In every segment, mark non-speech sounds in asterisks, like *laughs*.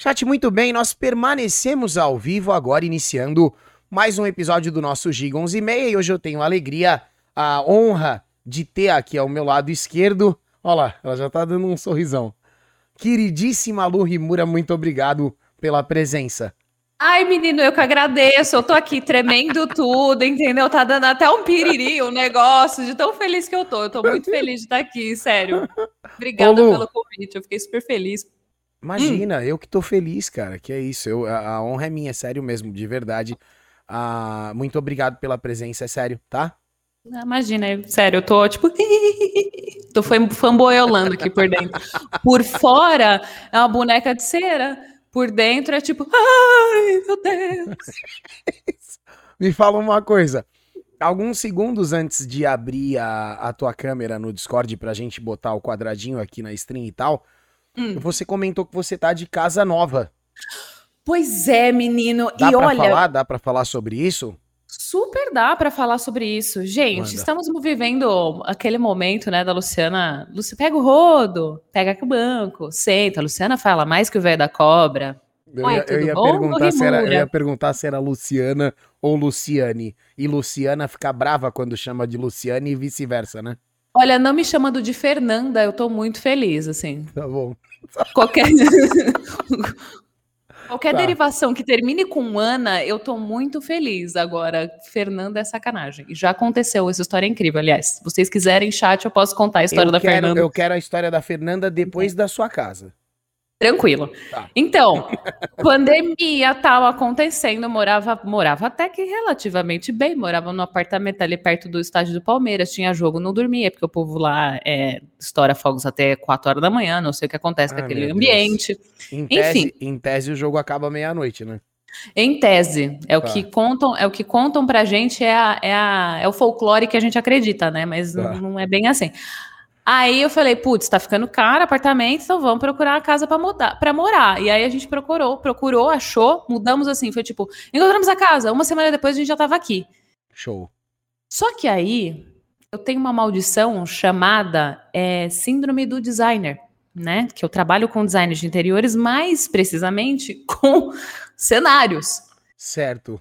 Chat, muito bem, nós permanecemos ao vivo agora, iniciando mais um episódio do nosso Giga 11 e meia, e hoje eu tenho a alegria, a honra de ter aqui ao meu lado esquerdo, olha lá, ela já tá dando um sorrisão. Queridíssima Lu Rimura, muito obrigado pela presença. Ai, menino, eu que agradeço. Eu tô aqui tremendo *laughs* tudo, entendeu? Tá dando até um piriri, um negócio, de tão feliz que eu tô. Eu tô muito *laughs* feliz de estar aqui, sério. Obrigada Ô, pelo convite, eu fiquei super feliz. Imagina, hum. eu que tô feliz, cara. Que é isso. Eu, a, a honra é minha, é sério mesmo, de verdade. Ah, muito obrigado pela presença, é sério, tá? Imagina, sério, eu tô tipo. *laughs* tô fanboiolando aqui por dentro. Por fora é uma boneca de cera por dentro é tipo, ai meu Deus. *laughs* Me fala uma coisa. Alguns segundos antes de abrir a, a tua câmera no Discord pra gente botar o quadradinho aqui na stream e tal, hum. você comentou que você tá de casa nova. Pois é, menino. Dá e pra olha. Falar, dá pra falar sobre isso? Super dá para falar sobre isso. Gente, Manda. estamos vivendo aquele momento, né, da Luciana. Luci, pega o rodo, pega o banco, senta. A Luciana fala mais que o velho da cobra. Eu, Oi, ia, eu, ia perguntar se era, eu ia perguntar se era Luciana ou Luciane. E Luciana fica brava quando chama de Luciane e vice-versa, né? Olha, não me chamando de Fernanda, eu tô muito feliz, assim. Tá bom. Qualquer. *laughs* Qualquer tá. derivação que termine com Ana, eu tô muito feliz. Agora, Fernanda é sacanagem. E já aconteceu, essa história é incrível. Aliás, se vocês quiserem chat, eu posso contar a história eu da quero, Fernanda. Eu quero a história da Fernanda depois da sua casa. Tranquilo. Tá. Então, *laughs* pandemia tal acontecendo, morava, morava até que relativamente bem, morava no apartamento ali perto do estádio do Palmeiras, tinha jogo, não dormia, porque o povo lá é, estoura fogos até 4 horas da manhã, não sei o que acontece com aquele ambiente. Em tese, Enfim. Em tese, o jogo acaba meia-noite, né? Em tese, é tá. o que contam, é o que contam pra gente, é, a, é, a, é o folclore que a gente acredita, né? Mas tá. não, não é bem assim. Aí eu falei, putz, tá ficando caro apartamento, então vamos procurar uma casa para mudar, para morar. E aí a gente procurou, procurou, achou, mudamos assim, foi tipo, encontramos a casa, uma semana depois a gente já tava aqui. Show. Só que aí eu tenho uma maldição chamada é, síndrome do designer, né? Que eu trabalho com design de interiores, mais precisamente *laughs* com cenários. Certo.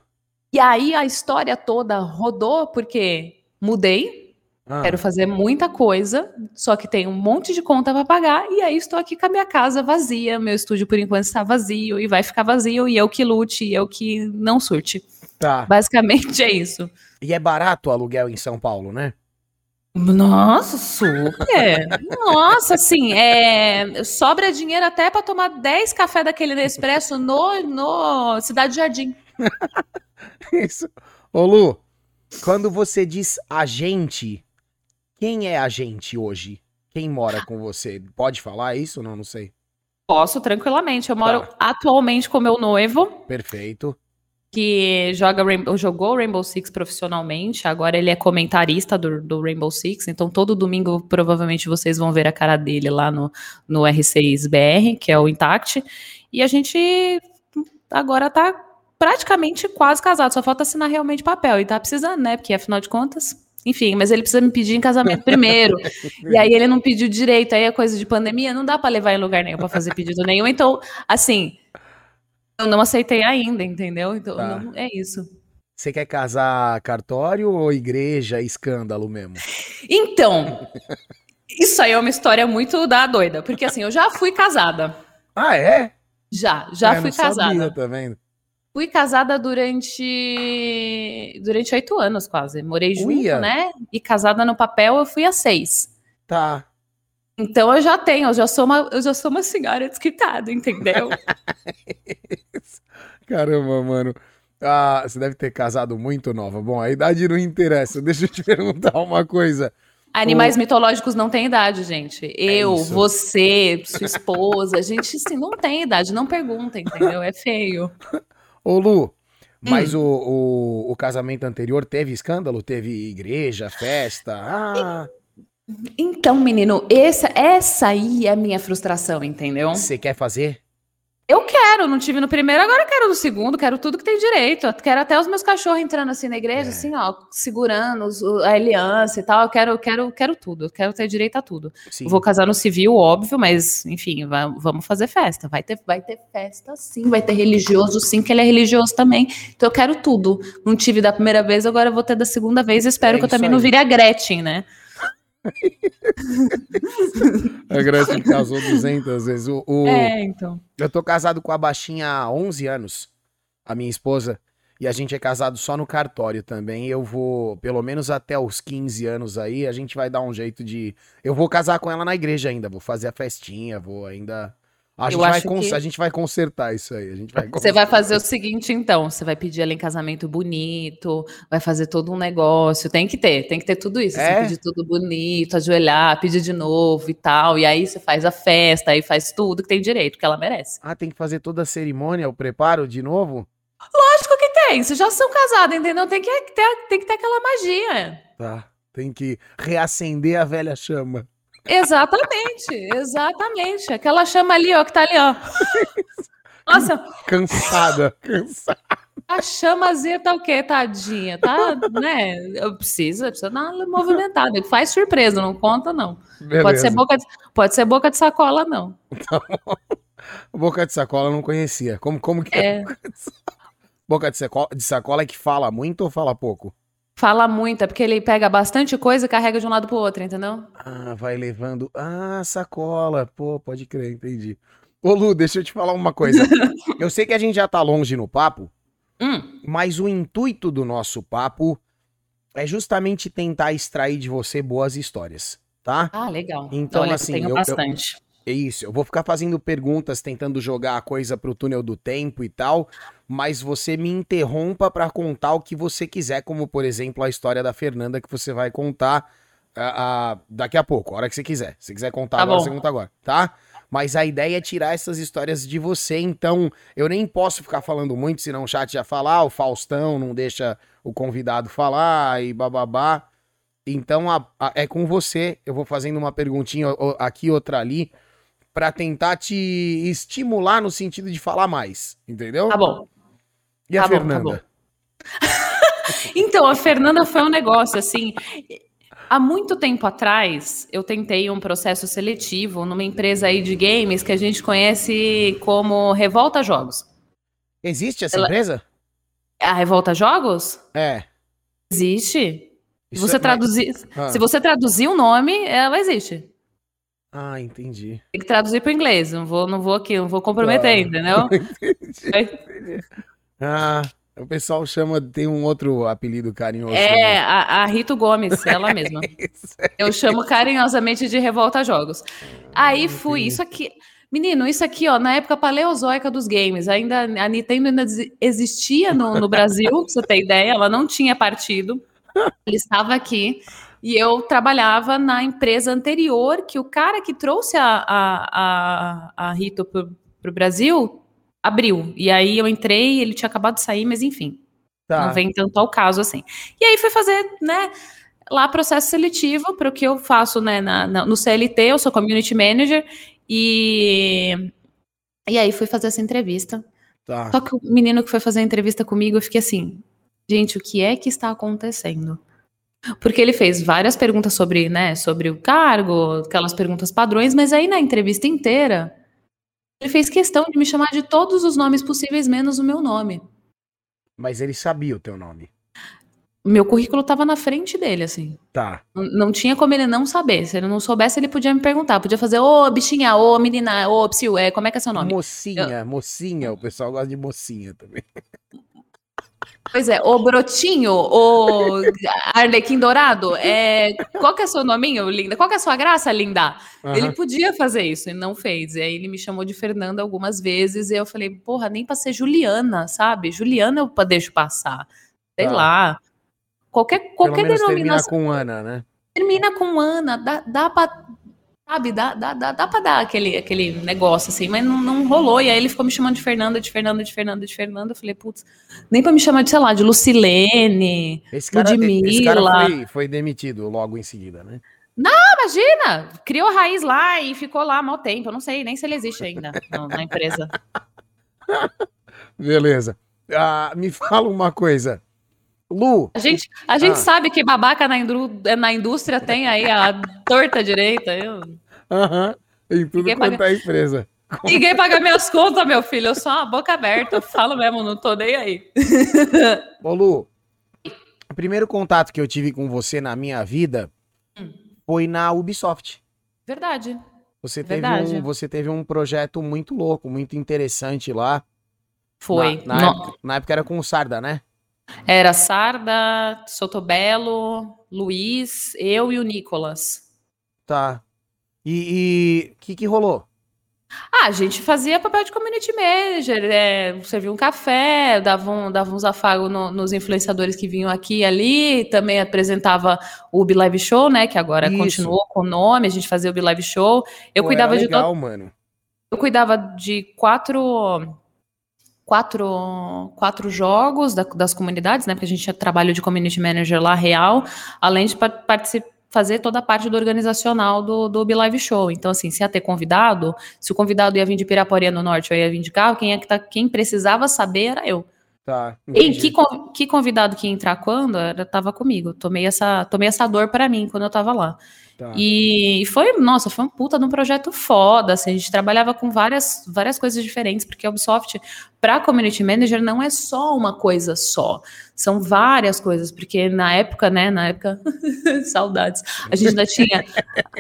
E aí a história toda rodou porque mudei, ah. Quero fazer muita coisa, só que tem um monte de conta para pagar, e aí estou aqui com a minha casa vazia, meu estúdio por enquanto está vazio, e vai ficar vazio, e eu que lute, e eu que não surte. Tá. Basicamente é isso. E é barato o aluguel em São Paulo, né? Nossa, super! Nossa, assim, é, sobra dinheiro até para tomar 10 café daquele Nespresso no, no Cidade Jardim. *laughs* Isso. Ô Lu, quando você diz a gente, quem é a gente hoje? Quem mora com você? Pode falar isso? Não, não sei. Posso, tranquilamente. Eu moro tá. atualmente com meu noivo. Perfeito. Que joga Rainbow, jogou Rainbow Six profissionalmente. Agora ele é comentarista do, do, Rainbow Six. Então todo domingo provavelmente vocês vão ver a cara dele lá no, no R6BR, que é o Intact. E a gente agora tá praticamente quase casado. Só falta assinar realmente papel. E tá precisando, né? Porque afinal de contas enfim, mas ele precisa me pedir em casamento primeiro. *laughs* e aí ele não pediu direito, aí é coisa de pandemia, não dá para levar em lugar nenhum para fazer pedido nenhum. Então, assim, eu não aceitei ainda, entendeu? Então, tá. não, é isso. Você quer casar cartório ou igreja, escândalo mesmo? Então, isso aí é uma história muito da doida, porque assim, eu já fui casada. Ah, é? Já, já ah, fui casada. Sabia, tá vendo? Fui casada durante durante oito anos quase. Morei junto, Uia. né? E casada no papel eu fui a seis. Tá. Então eu já tenho, eu já sou uma, eu já sou uma senhora desquitada, entendeu? *laughs* Caramba, mano. Ah, você deve ter casado muito nova. Bom, a idade não interessa. Deixa eu te *laughs* perguntar uma coisa. Animais o... mitológicos não têm idade, gente. É eu, é você, sua esposa, a gente assim, não tem idade, não pergunta, entendeu? É feio. *laughs* Ô Lu, mas hum. o, o, o, casamento anterior teve escândalo? Teve igreja, festa? Ah. Então, menino, essa, essa aí é a minha frustração, entendeu? Você quer fazer? Eu quero, não tive no primeiro, agora quero no segundo, quero tudo que tem direito. Quero até os meus cachorros entrando assim na igreja, é. assim, ó, segurando os, a aliança e tal. Eu quero, quero, quero tudo, quero ter direito a tudo. Sim. Vou casar no civil, óbvio, mas enfim, vamos fazer festa. Vai ter, vai ter festa sim, vai ter religioso sim, que ele é religioso também. Então eu quero tudo. Não tive da primeira vez, agora vou ter da segunda vez. Espero é que eu também aí. não vire a Gretchen, né? *laughs* a Gretchen casou 200 vezes. O, o, é, então. Eu tô casado com a baixinha há 11 anos, a minha esposa, e a gente é casado só no cartório também. Eu vou, pelo menos até os 15 anos aí, a gente vai dar um jeito de. Eu vou casar com ela na igreja ainda, vou fazer a festinha, vou ainda a gente, vai que... a gente vai consertar isso aí. Vai Você vai fazer o seguinte, então. Você vai pedir ela em casamento bonito, vai fazer todo um negócio. Tem que ter, tem que ter tudo isso. É? Você pedir tudo bonito, ajoelhar, pedir de novo e tal. E aí você faz a festa, aí faz tudo que tem direito, que ela merece. Ah, tem que fazer toda a cerimônia, o preparo de novo? Lógico que tem. Vocês já são casados, entendeu? Tem que ter, tem que ter aquela magia. Tá. Tem que reacender a velha chama. Exatamente, exatamente. Aquela chama ali, ó, que tá ali, ó. *laughs* Nossa. Cansada, cansada. A chamazinha tá o quê, tadinha? Tá, né? Precisa, precisa dar uma movimentada. Faz surpresa, não conta, não. Pode ser, boca de, pode ser boca de sacola, não. Tá boca de sacola eu não conhecia. Como, como que é? é? Boca de sacola, de sacola é que fala muito ou fala pouco? Fala muito, é porque ele pega bastante coisa e carrega de um lado pro outro, entendeu? Ah, vai levando. Ah, sacola. Pô, pode crer, entendi. Ô, Lu, deixa eu te falar uma coisa. *laughs* eu sei que a gente já tá longe no papo, hum. mas o intuito do nosso papo é justamente tentar extrair de você boas histórias, tá? Ah, legal. Então, Olha, assim, eu, bastante. Eu, é isso, eu vou ficar fazendo perguntas, tentando jogar a coisa pro túnel do tempo e tal, mas você me interrompa para contar o que você quiser, como por exemplo a história da Fernanda que você vai contar uh, uh, daqui a pouco, a hora que você quiser. Se quiser contar tá agora, bom. você conta agora, tá? Mas a ideia é tirar essas histórias de você, então eu nem posso ficar falando muito, senão o chat já falar, o Faustão não deixa o convidado falar e bababá. Então a, a, é com você, eu vou fazendo uma perguntinha aqui, outra ali para tentar te estimular no sentido de falar mais, entendeu? Tá bom. E a tá Fernanda? Bom, tá bom. *laughs* então, a Fernanda foi um negócio assim. Há muito tempo atrás, eu tentei um processo seletivo numa empresa aí de games que a gente conhece como Revolta Jogos. Existe essa Ela... empresa? A Revolta Jogos? É. Existe. Você, é... traduzir, ah. Se você traduzir o nome, ela existe. Ah, entendi. Tem que traduzir para o inglês. Não vou, não vou aqui, não vou comprometer, ah, entendeu? *laughs* Entendi. Ah, o pessoal chama, tem um outro apelido carinhoso. É, a, a, Rito Gomes, ela mesma. *laughs* Eu chamo carinhosamente de Revolta Jogos. Aí fui, isso aqui. Menino, isso aqui, ó, na época paleozoica dos games, ainda a Nintendo ainda existia no, no Brasil, pra você ter ideia, ela não tinha partido. *laughs* Ele estava aqui. E eu trabalhava na empresa anterior, que o cara que trouxe a, a, a, a Rito para o Brasil abriu. E aí eu entrei, ele tinha acabado de sair, mas enfim. Tá. Não vem tanto ao caso assim. E aí fui fazer, né? Lá processo seletivo para o que eu faço né, na, na, no CLT, eu sou community manager, e, e aí fui fazer essa entrevista. Tá. Só que o menino que foi fazer a entrevista comigo, eu fiquei assim, gente, o que é que está acontecendo? Porque ele fez várias perguntas sobre, né, sobre o cargo, aquelas perguntas padrões, mas aí na entrevista inteira, ele fez questão de me chamar de todos os nomes possíveis, menos o meu nome. Mas ele sabia o teu nome. Meu currículo estava na frente dele, assim. Tá. Não, não, tinha como ele não saber. Se ele não soubesse, ele podia me perguntar. Podia fazer, ô bichinha, ô menina, ô psiu, é, como é que é seu nome? Mocinha, Eu... mocinha. O pessoal gosta de mocinha também. *laughs* Pois é, o Brotinho, o Arlequim Dourado, é... qual que é seu nominho, linda? Qual que é a sua graça, linda? Uhum. Ele podia fazer isso e não fez. E aí ele me chamou de Fernanda algumas vezes e eu falei, porra, nem pra ser Juliana, sabe? Juliana eu deixo passar. Sei tá. lá. Qualquer, qualquer denominação. Termina com Ana, né? Termina com Ana, dá, dá pra Sabe, dá, dá, dá, dá pra dar aquele, aquele negócio assim, mas não, não rolou. E aí ele ficou me chamando de Fernanda, de Fernanda, de Fernanda, de Fernanda. Eu falei, putz, nem pra me chamar de, sei lá, de Lucilene, esse cara, Ludmilla. Esse cara foi, foi demitido logo em seguida, né? Não, imagina! Criou raiz lá e ficou lá há mau tempo. Eu não sei nem se ele existe ainda *laughs* na empresa. Beleza. Ah, me fala uma coisa. Lu. A gente, a gente ah. sabe que babaca na, indú na indústria tem aí a torta direita. Eu... Aham. Em tudo Ninguém quanto paga... é empresa. Ninguém paga minhas contas, meu filho. Eu sou uma boca aberta. Eu falo mesmo, não tô nem aí. *laughs* Ô, Lu, o primeiro contato que eu tive com você na minha vida hum. foi na Ubisoft. Verdade. Você teve, Verdade. Um, você teve um projeto muito louco, muito interessante lá. Foi. Na, na, época, na época, era com o Sarda, né? Era Sarda, Sotobelo, Luiz, eu e o Nicolas. Tá. E o que, que rolou? Ah, a gente fazia papel de community manager, é, servia um café, dava, um, dava uns afagos no, nos influenciadores que vinham aqui e ali, também apresentava o Ubi Live Show, né, que agora Isso. continuou com o nome, a gente fazia o Ubi Live Show. Eu Pô, cuidava legal, de mano. Eu cuidava de quatro quatro, quatro jogos da, das comunidades, né? Porque a gente tinha trabalho de community manager lá real, além de participar fazer toda a parte do organizacional do, do Live Show. Então, assim, se ia ter convidado, se o convidado ia vir de Piraporinha no Norte ou ia vir de carro, quem, é que tá, quem precisava saber era eu. Tá, e que, que convidado que ia entrar quando, era, tava comigo. Tomei essa, tomei essa dor para mim quando eu tava lá. Tá. E foi, nossa, foi um puta de um projeto foda. Assim, a gente trabalhava com várias, várias coisas diferentes, porque a Ubisoft, para community manager, não é só uma coisa só. São várias coisas, porque na época, né? Na época, *laughs* saudades. A gente ainda tinha,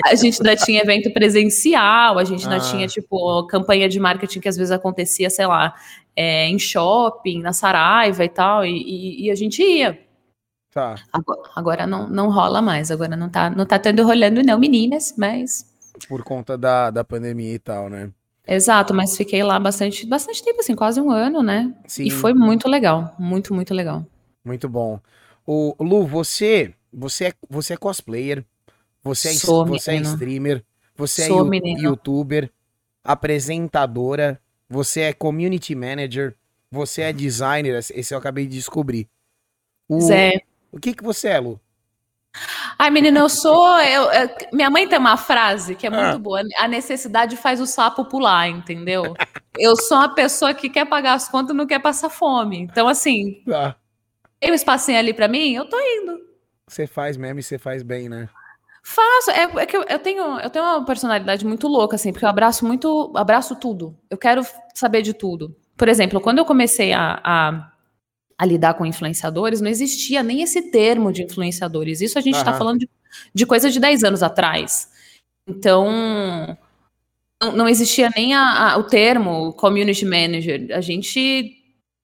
a gente ainda tinha evento presencial, a gente ainda ah. tinha, tipo, campanha de marketing que às vezes acontecia, sei lá, é, em shopping, na Saraiva e tal, e, e, e a gente ia. Tá. Agora, agora, não, não rola mais, agora não tá, não tá tendo rolando não, meninas, mas... Por conta da, da pandemia e tal, né? Exato, mas fiquei lá bastante, bastante tempo, assim, quase um ano, né? Sim. E foi muito legal, muito, muito legal. Muito bom. O Lu, você, você é, você é cosplayer, você é, Sou, você é streamer, você é Sou, é youtuber, apresentadora, você é community manager, você é designer, esse eu acabei de descobrir. O, Zé. O que que você é, Lu? Ai, menina, eu sou. Eu, eu, minha mãe tem uma frase que é muito ah. boa: a necessidade faz o sapo pular, entendeu? eu sou uma pessoa que quer pagar as contas e não quer passar fome. Então, assim, ah. tem um espacinho ali para mim, eu tô indo. Você faz mesmo e você faz bem, né? Faço. É, é, que eu, eu, tenho, eu tenho uma personalidade muito louca, assim, porque eu abraço muito, abraço tudo. Eu quero saber de tudo. Por exemplo, quando eu comecei a, a a lidar com influenciadores, não existia nem esse termo de influenciadores. Isso a gente está falando de, de coisa de 10 anos atrás. Então, não, não existia nem a, a, o termo community manager. A gente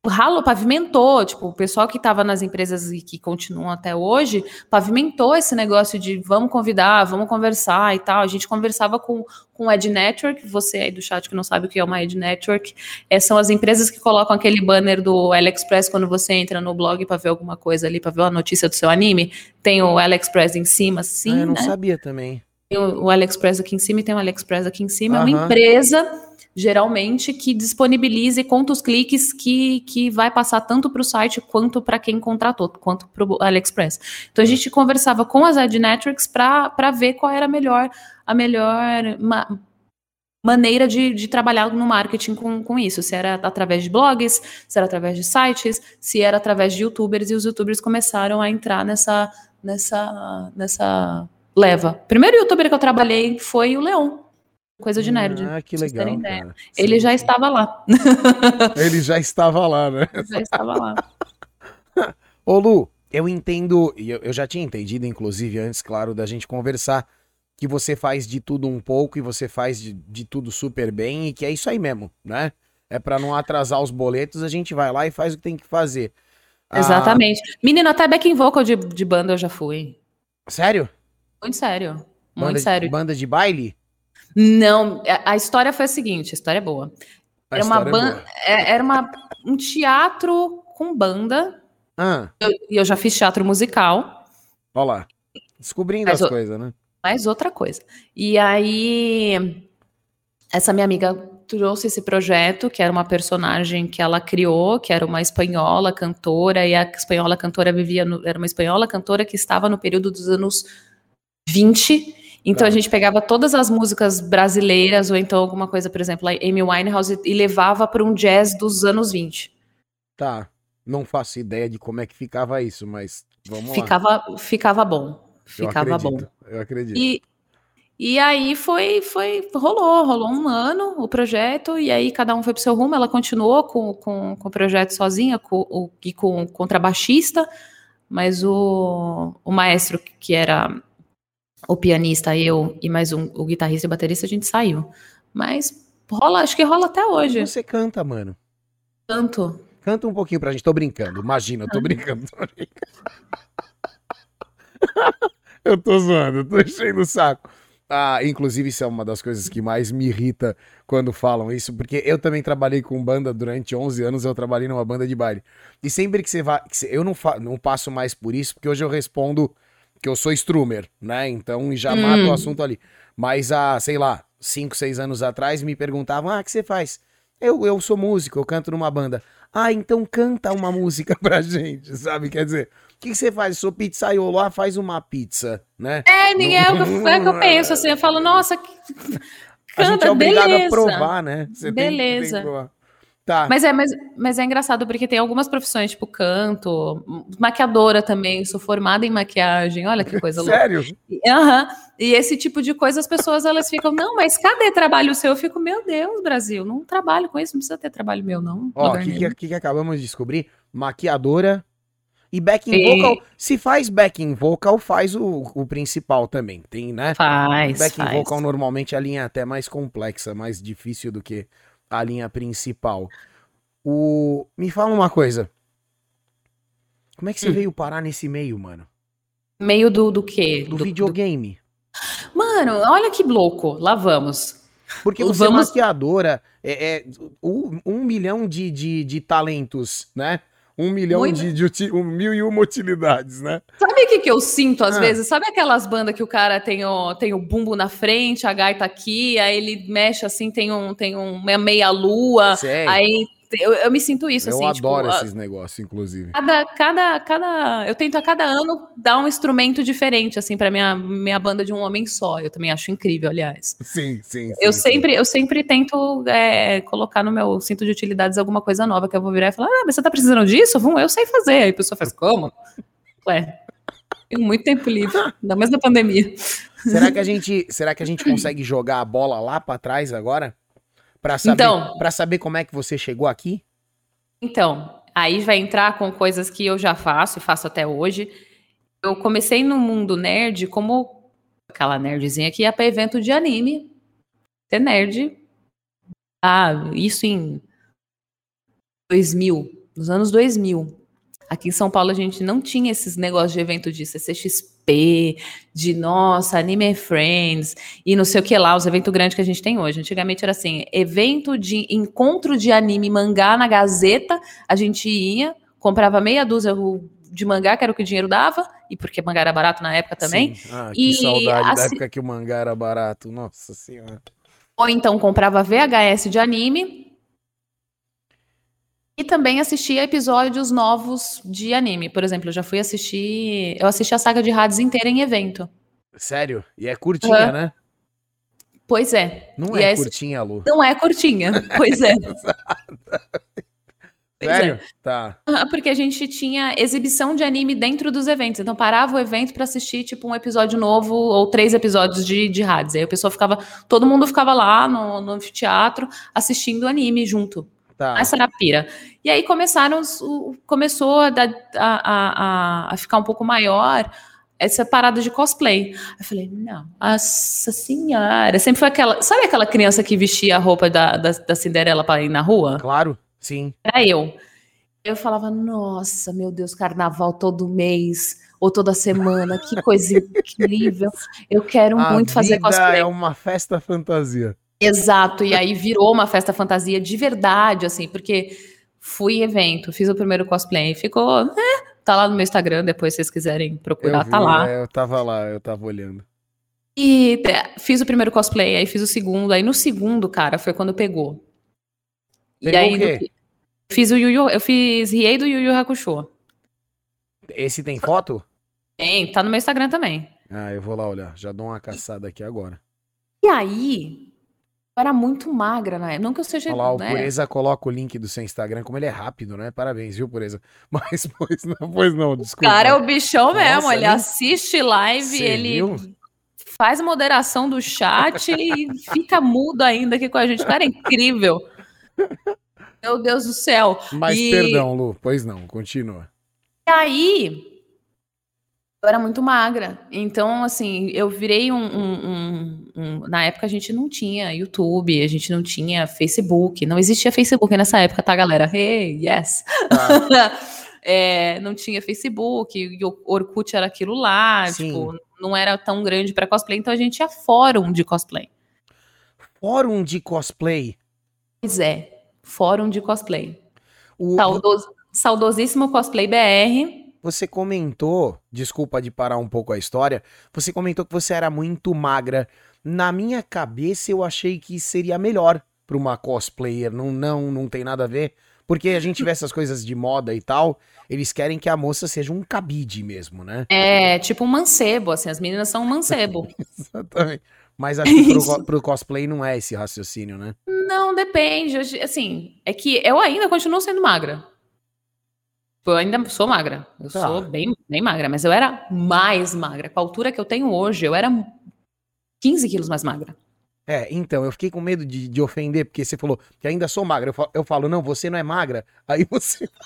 ralo pavimentou, tipo, o pessoal que estava nas empresas e que continuam até hoje, pavimentou esse negócio de vamos convidar, vamos conversar e tal. A gente conversava com, com o Ed Network, você aí do chat que não sabe o que é uma Ed Network, é, são as empresas que colocam aquele banner do AliExpress quando você entra no blog para ver alguma coisa ali, para ver uma notícia do seu anime, tem o AliExpress em cima, sim, ah, eu não né? sabia também. Tem o, AliExpress aqui em cima e tem o AliExpress aqui em cima, é uma empresa geralmente que disponibilize e conta os cliques que, que vai passar tanto para o site quanto para quem contratou, quanto para o AliExpress. Então a gente conversava com as ad networks para ver qual era a melhor, a melhor ma maneira de, de trabalhar no marketing com, com isso. Se era através de blogs, se era através de sites, se era através de youtubers, e os youtubers começaram a entrar nessa, nessa, nessa leva. Primeiro youtuber que eu trabalhei foi o Leon coisa de nerd. Ah, que legal. Ele já estava lá. *laughs* Ele já estava lá, né? já estava lá. *laughs* Ô Lu, eu entendo, e eu já tinha entendido, inclusive, antes, claro, da gente conversar, que você faz de tudo um pouco e você faz de, de tudo super bem e que é isso aí mesmo, né? É para não atrasar os boletos, a gente vai lá e faz o que tem que fazer. Ah, Exatamente. Ah... Menina, até backing vocal de, de banda eu já fui. Sério? Muito sério. Muito banda sério. De, banda de baile? Não, a história foi a seguinte, a história é boa. A era uma banda, é, era uma, um teatro com banda. Ah. E eu, eu, já fiz teatro musical. Olha lá, descobrindo Mas as coisas, né? Mais outra coisa. E aí, essa minha amiga trouxe esse projeto, que era uma personagem que ela criou, que era uma espanhola cantora, e a espanhola cantora vivia, no, era uma espanhola cantora que estava no período dos anos 20 Então Tá. a gente pegava todas as músicas brasileiras, ou então alguma coisa, por exemplo, a Amy Winehouse, e levava para um jazz dos anos 20. Tá. Não faço ideia de como é que ficava isso, mas vamos lá. Ficava, ficava bom. Eu Ficava bom. acredito, Eu acredito. E, e aí foi, foi, rolou, rolou um ano o projeto, e aí cada um foi pro seu rumo, ela continuou com, com, com o projeto sozinha com, o, e com o contrabaixista, mas o, o maestro, que era o pianista, eu e mais um, o guitarrista e o baterista, a gente saiu. Mas rola, acho que rola até hoje. Você canta, mano. Tanto. Canta um pouquinho pra gente. Tô brincando. Imagina, eu tô brincando. tô brincando. *laughs* eu tô zoando, eu tô enchendo o saco. Ah, inclusive, isso é uma das coisas que mais me irrita quando falam isso, porque eu também trabalhei com banda durante 11 anos, eu trabalhei numa banda de baile. E sempre que você vai. eu não, fa- não passo mais por isso, porque hoje eu respondo que eu sou strummer, né? Então já Hum. mato o assunto ali. Mas há, sei lá, 5, 6 anos atrás me perguntavam: ah, o que você faz? Eu, eu sou músico, eu canto numa banda. Ah, então canta uma música *laughs* pra gente, sabe? Quer dizer, o que, que você faz? Eu sou pizzaiolo, ah, faz uma pizza, né? É, ninguém é o que eu, é o que eu *laughs* penso, assim, eu falo, nossa, que- A gente canta, é obrigado beleza. a provar, né? Você tem- tem Beleza. provar. Tá. Mas é, mas, mas é engraçado porque tem algumas profissões, tipo canto, maquiadora também, sou formada em maquiagem, olha que coisa *laughs* louca. Sério? E- Aham. E esse tipo de coisa as pessoas elas ficam, não, mas cadê trabalho seu? Eu fico, meu Deus, Brasil, não trabalho com isso, não precisa ter trabalho meu, não. Ó, o que, nenhum. que, que acabamos de descobrir? Maquiadora e backing E- vocal. Se faz backing vocal, faz o, o principal também, tem, né? Faz, Backing faz. vocal normalmente a linha é até mais complexa, mais difícil do que a linha principal. O... Me fala uma coisa. Como é que você Hum. veio parar nesse meio, mano? Meio do, do quê? Do, videogame. Mano, olha que louco, lá vamos. Porque você é Vamos- maquiadora, é, é um, um milhão de, de, de talentos, né? Um milhão Muito. de, de uti- um mil e uma utilidades, né? Sabe o que, que eu sinto às Ah. vezes? Sabe aquelas bandas que o cara tem o, tem o bumbo na frente, a gaita aqui, aí ele mexe assim, tem um tem um, uma meia-lua, Sério. aí eu, eu me sinto isso, eu assim, adoro tipo, a- esses negócios, inclusive. cada, cada, cada. Eu tento a cada ano dar um instrumento diferente, assim, pra minha, minha banda de um homem só. Eu também acho incrível, aliás. Sim, sim. sim, Eu sim. sempre, eu sempre tento é, colocar no meu cinto de utilidades alguma coisa nova que eu vou virar e falar: Ah, mas você tá precisando disso? Vamos, eu sei fazer. Aí a pessoa faz, como? Ué, tenho muito tempo livre, ainda mais na pandemia. Será que a gente, será que a gente consegue jogar a bola lá pra trás agora? Pra saber, Então. saber como é que você chegou aqui? Então, aí vai entrar com coisas que eu já faço e faço até hoje. Eu comecei no mundo nerd como aquela nerdzinha que ia pra evento de anime. Ser nerd. Ah, isso em 2000, nos anos 2000. Aqui em São Paulo a gente não tinha esses negócios de evento de CCXP, de nossa, Anime Friends e não sei o que lá, os eventos grandes que a gente tem hoje. Antigamente era assim, evento de encontro de anime mangá na Gazeta, a gente ia, comprava meia dúzia de mangá, que era o que o dinheiro dava, e porque mangá era barato na época também. Sim. Ah, que E saudade da assim- época que o mangá era barato. Nossa senhora. Ou então comprava VHS de anime. E também assistia episódios novos de anime. Por exemplo, eu já fui assistir. Eu assisti a saga de Hades inteira em evento. Sério? E é curtinha, Aham. né? Pois é. Não é esse- curtinha, Lu. Não é curtinha. *laughs* Pois é. Pois é. Sério? Tá. Ah, Porque a gente tinha exibição de anime dentro dos eventos. Então parava o evento pra assistir, tipo, um episódio novo ou três episódios de, de Hades. Aí o pessoal ficava. Todo mundo ficava lá no, no anfiteatro assistindo anime junto. Tá. Essa era a pira. E aí começaram começou a, dar- a, a, a- ficar um pouco maior essa parada de cosplay. Eu falei, não, nossa senhora. Sempre foi aquela. Sabe aquela criança que vestia a roupa da, da, da Cinderela para ir na rua? Claro? Sim. Era eu. Eu falava, nossa, meu Deus, carnaval todo mês ou toda semana, que coisa *laughs* incrível. Eu quero A muito fazer vida cosplay. é uma festa fantasia. Exato, e aí virou uma festa fantasia de verdade, assim, porque fui evento, fiz o primeiro cosplay, ficou, é, tá lá no meu Instagram, depois se vocês quiserem procurar, Eu vi, tá lá. é, eu tava lá, eu tava olhando. E é, fiz o primeiro cosplay, aí fiz o segundo, aí no segundo, cara, foi quando pegou. e Pegou aí o quê? do- fiz o Yu Yu, eu fiz Riei do Yu Yu Hakusho. Esse tem foto? Tem, tá no meu Instagram também. Ah, eu vou lá olhar. Já dou uma caçada aqui agora. E aí, era muito magra na época. Não que eu seja. Olha lá, o né? Pureza coloca o link do seu Instagram, como ele é rápido, né? Parabéns, viu, Pureza? *laughs* Mas, pois não, pois não, O desculpa. cara é o bichão Nossa, mesmo. Ele nem- assiste live, Cê ele viu? faz moderação do chat e fica mudo ainda aqui com a gente. O cara é incrível. Meu Deus do céu. Mas E- perdão, Lu, pois não, continua. E aí, eu era muito magra. Então, assim, eu virei um, um- um- um- Na época a gente não tinha YouTube, a gente não tinha Facebook. Não existia Facebook nessa época, tá, galera? Hey, yes! Tá. *laughs* É, não tinha Facebook, e o Orkut era aquilo lá, Sim. tipo, não era tão grande pra cosplay, então a gente tinha fórum de cosplay. Fórum de cosplay. Pois é, fórum de cosplay. O, Saudoso, saudosíssimo cosplay BR. Você comentou, desculpa de parar um pouco a história, você comentou que você era muito magra. Na minha cabeça eu achei que seria melhor para uma cosplayer, não, não, não tem nada a ver. Porque a gente vê essas *laughs* coisas de moda e tal, eles querem que a moça seja um cabide mesmo, né? É tipo um mancebo, assim, as meninas são um mancebo. *laughs* Exatamente. Mas acho que pro, *laughs* pro cosplay não é esse raciocínio, né? Não, depende. Assim, é que eu ainda continuo sendo magra. Eu ainda sou magra. Eu Tá. sou bem, bem magra, mas eu era mais magra. Com a altura que eu tenho hoje, eu era 15 quilos mais magra. É, então, eu fiquei com medo de, de ofender, porque você falou que ainda sou magra. Eu falo, eu falo, não, você não é magra. Aí você. *laughs*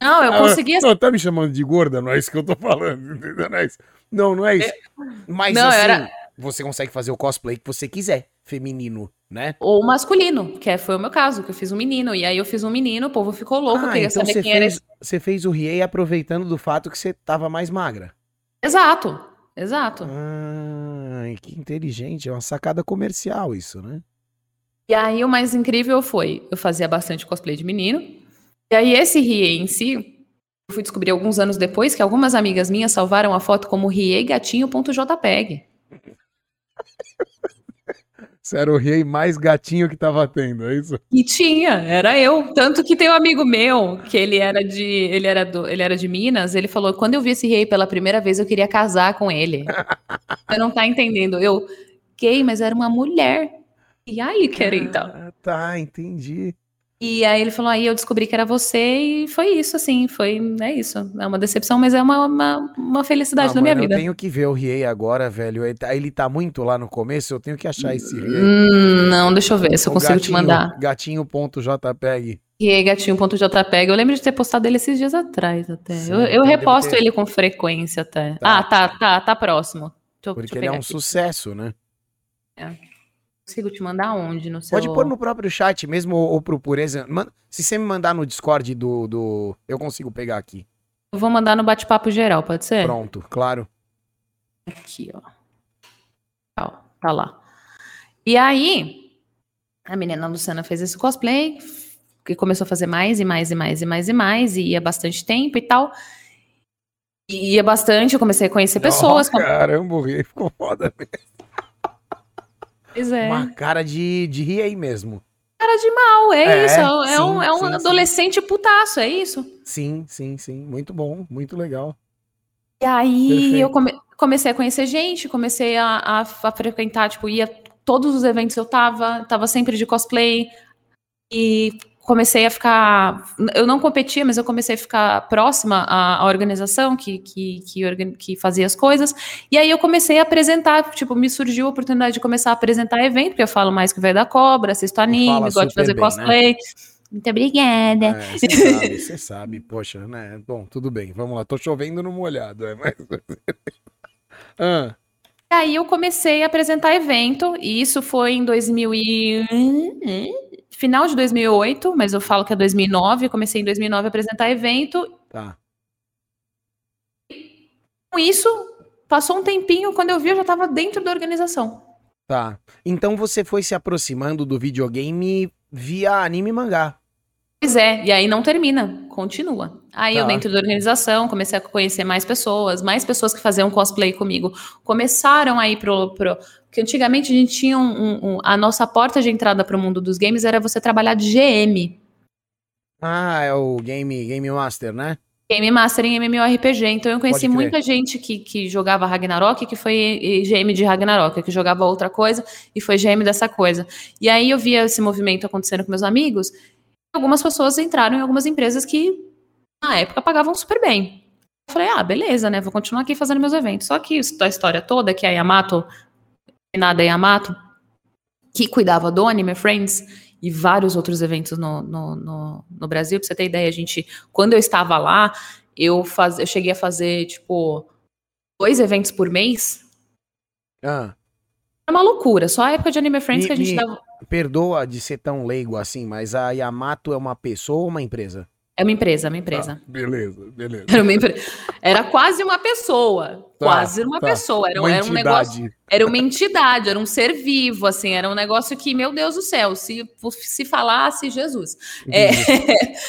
Não, eu Ah, conseguia. Não, tá me chamando de gorda, não é isso que eu tô falando, *laughs* entendeu? Não é isso. Não, não é isso. Mas Não, assim, era- você consegue fazer o cosplay que você quiser, feminino, né? Ou masculino, que é- foi o meu caso, que eu fiz um menino. E aí eu fiz um menino, o povo ficou louco, ah, queria então saber quem era fez, esse. você fez o Riei aproveitando do fato que você tava mais magra. Exato, exato. Ai, que inteligente, é uma sacada comercial isso, né? E aí o mais incrível foi, eu fazia bastante cosplay de menino. E aí esse Rie em si, eu fui descobrir alguns anos depois que algumas amigas minhas salvaram a foto como Rie gatinho.jpg. Você era o Riei mais gatinho que tava tendo, é isso? E tinha, era eu. Tanto que tem um amigo meu, que ele era de, ele era do, ele era de Minas, ele falou: "Quando eu vi esse Rie pela primeira vez, eu queria casar com ele". *laughs* Você não tá entendendo? Eu, gay, mas era uma mulher. E aí, querida? Ah, tá, entendi. E aí ele falou, aí eu descobri que era você e foi isso, assim, foi, é isso. É uma decepção, mas é uma, uma, uma felicidade Ah, da minha vida. Eu tenho que ver o Riei agora, velho. Ele tá, ele tá muito lá no começo, eu tenho que achar esse Riei. Hum, não, deixa eu ver se eu consigo te mandar. Gatinho.jpg. E aí, gatinho.jpg, eu lembro de ter postado ele esses dias atrás até. Sim, eu eu então reposto ter- ele com frequência até. Tá. Ah, tá, tá, tá próximo. Deixa deixa Porque eu ele é um aqui. sucesso, né? Consigo te mandar onde no seu... Pode pôr no próprio chat mesmo ou, ou pro Pureza. Se você me mandar no Discord do, do. Eu consigo pegar aqui. Eu vou mandar no bate-papo geral, pode ser? Pronto, claro. Aqui, ó. Ó, Tá lá. E aí, a menina Luciana fez esse cosplay, que começou a fazer mais e mais e mais e mais e mais, e ia bastante tempo e tal. E ia bastante, eu comecei a conhecer pessoas. Oh, caramba, ficou foda. Pois é. Uma cara de, de Riei mesmo. Cara de mal, é, É, isso. É, sim, um, é um sim, sim. adolescente putaço, é isso. Sim, sim, sim. Muito bom, muito legal. E aí Perfeito. eu come- comecei a conhecer gente, comecei a, a- a frequentar, tipo, ia todos os eventos eu tava, tava sempre de cosplay e comecei a ficar, eu não competia, mas eu comecei a ficar próxima à, à organização que, que, que, organ- que fazia as coisas, e aí eu comecei a apresentar, tipo, me surgiu a oportunidade de começar a apresentar evento, porque eu falo mais que o Velho da Cobra, assisto anime, gosto de fazer bem, né? cosplay. Muito obrigada. É, Você sabe, você sabe. Poxa, né? Bom, tudo bem. Vamos lá. Tô chovendo no molhado. É, mas... *laughs* ah, aí eu comecei a apresentar evento, e isso foi em 2000 e... final de 2008, mas eu falo que é 2009, comecei em 2009 a apresentar evento. tá. Com isso, passou um tempinho, quando eu vi eu já estava dentro da organização. Tá. Então você foi se aproximando do videogame via anime e mangá. Pois é, e aí não termina, continua. Aí eu Tá. dentro da organização comecei a conhecer mais pessoas, mais pessoas que faziam cosplay comigo começaram a ir pro... pro porque antigamente a gente tinha um, um- um- a nossa porta de entrada para o mundo dos games era você trabalhar de GM. Ah, é o Game, Game Master, né? Game Master em MMORPG. Então eu conheci muita gente que, que jogava Ragnarok, que foi GM de Ragnarok, que jogava outra coisa e foi GM dessa coisa. E aí eu via esse movimento acontecendo com meus amigos. Algumas pessoas entraram em algumas empresas que na época pagavam super bem. Eu falei, ah, beleza, né? Vou continuar aqui fazendo meus eventos. Só que a história toda, que a Yamato, nada Yamato, que cuidava do Anime Friends, e vários outros eventos no, no, no, no Brasil. Pra você ter ideia, a gente, quando eu estava lá, eu, faz, eu cheguei a fazer, tipo, dois eventos por mês. Ah. É uma loucura. Só a época de Anime Friends me, que a gente dava. Perdoa de ser tão leigo assim, mas a Yamato é uma pessoa ou uma empresa? É uma empresa, é uma empresa. Ah, beleza, beleza. Era, uma era quase uma pessoa. Tá, quase uma tá. pessoa. Era, uma era um negócio. Era uma entidade, era um ser vivo, assim, era um negócio que, meu Deus do céu, se, se falasse Jesus. É,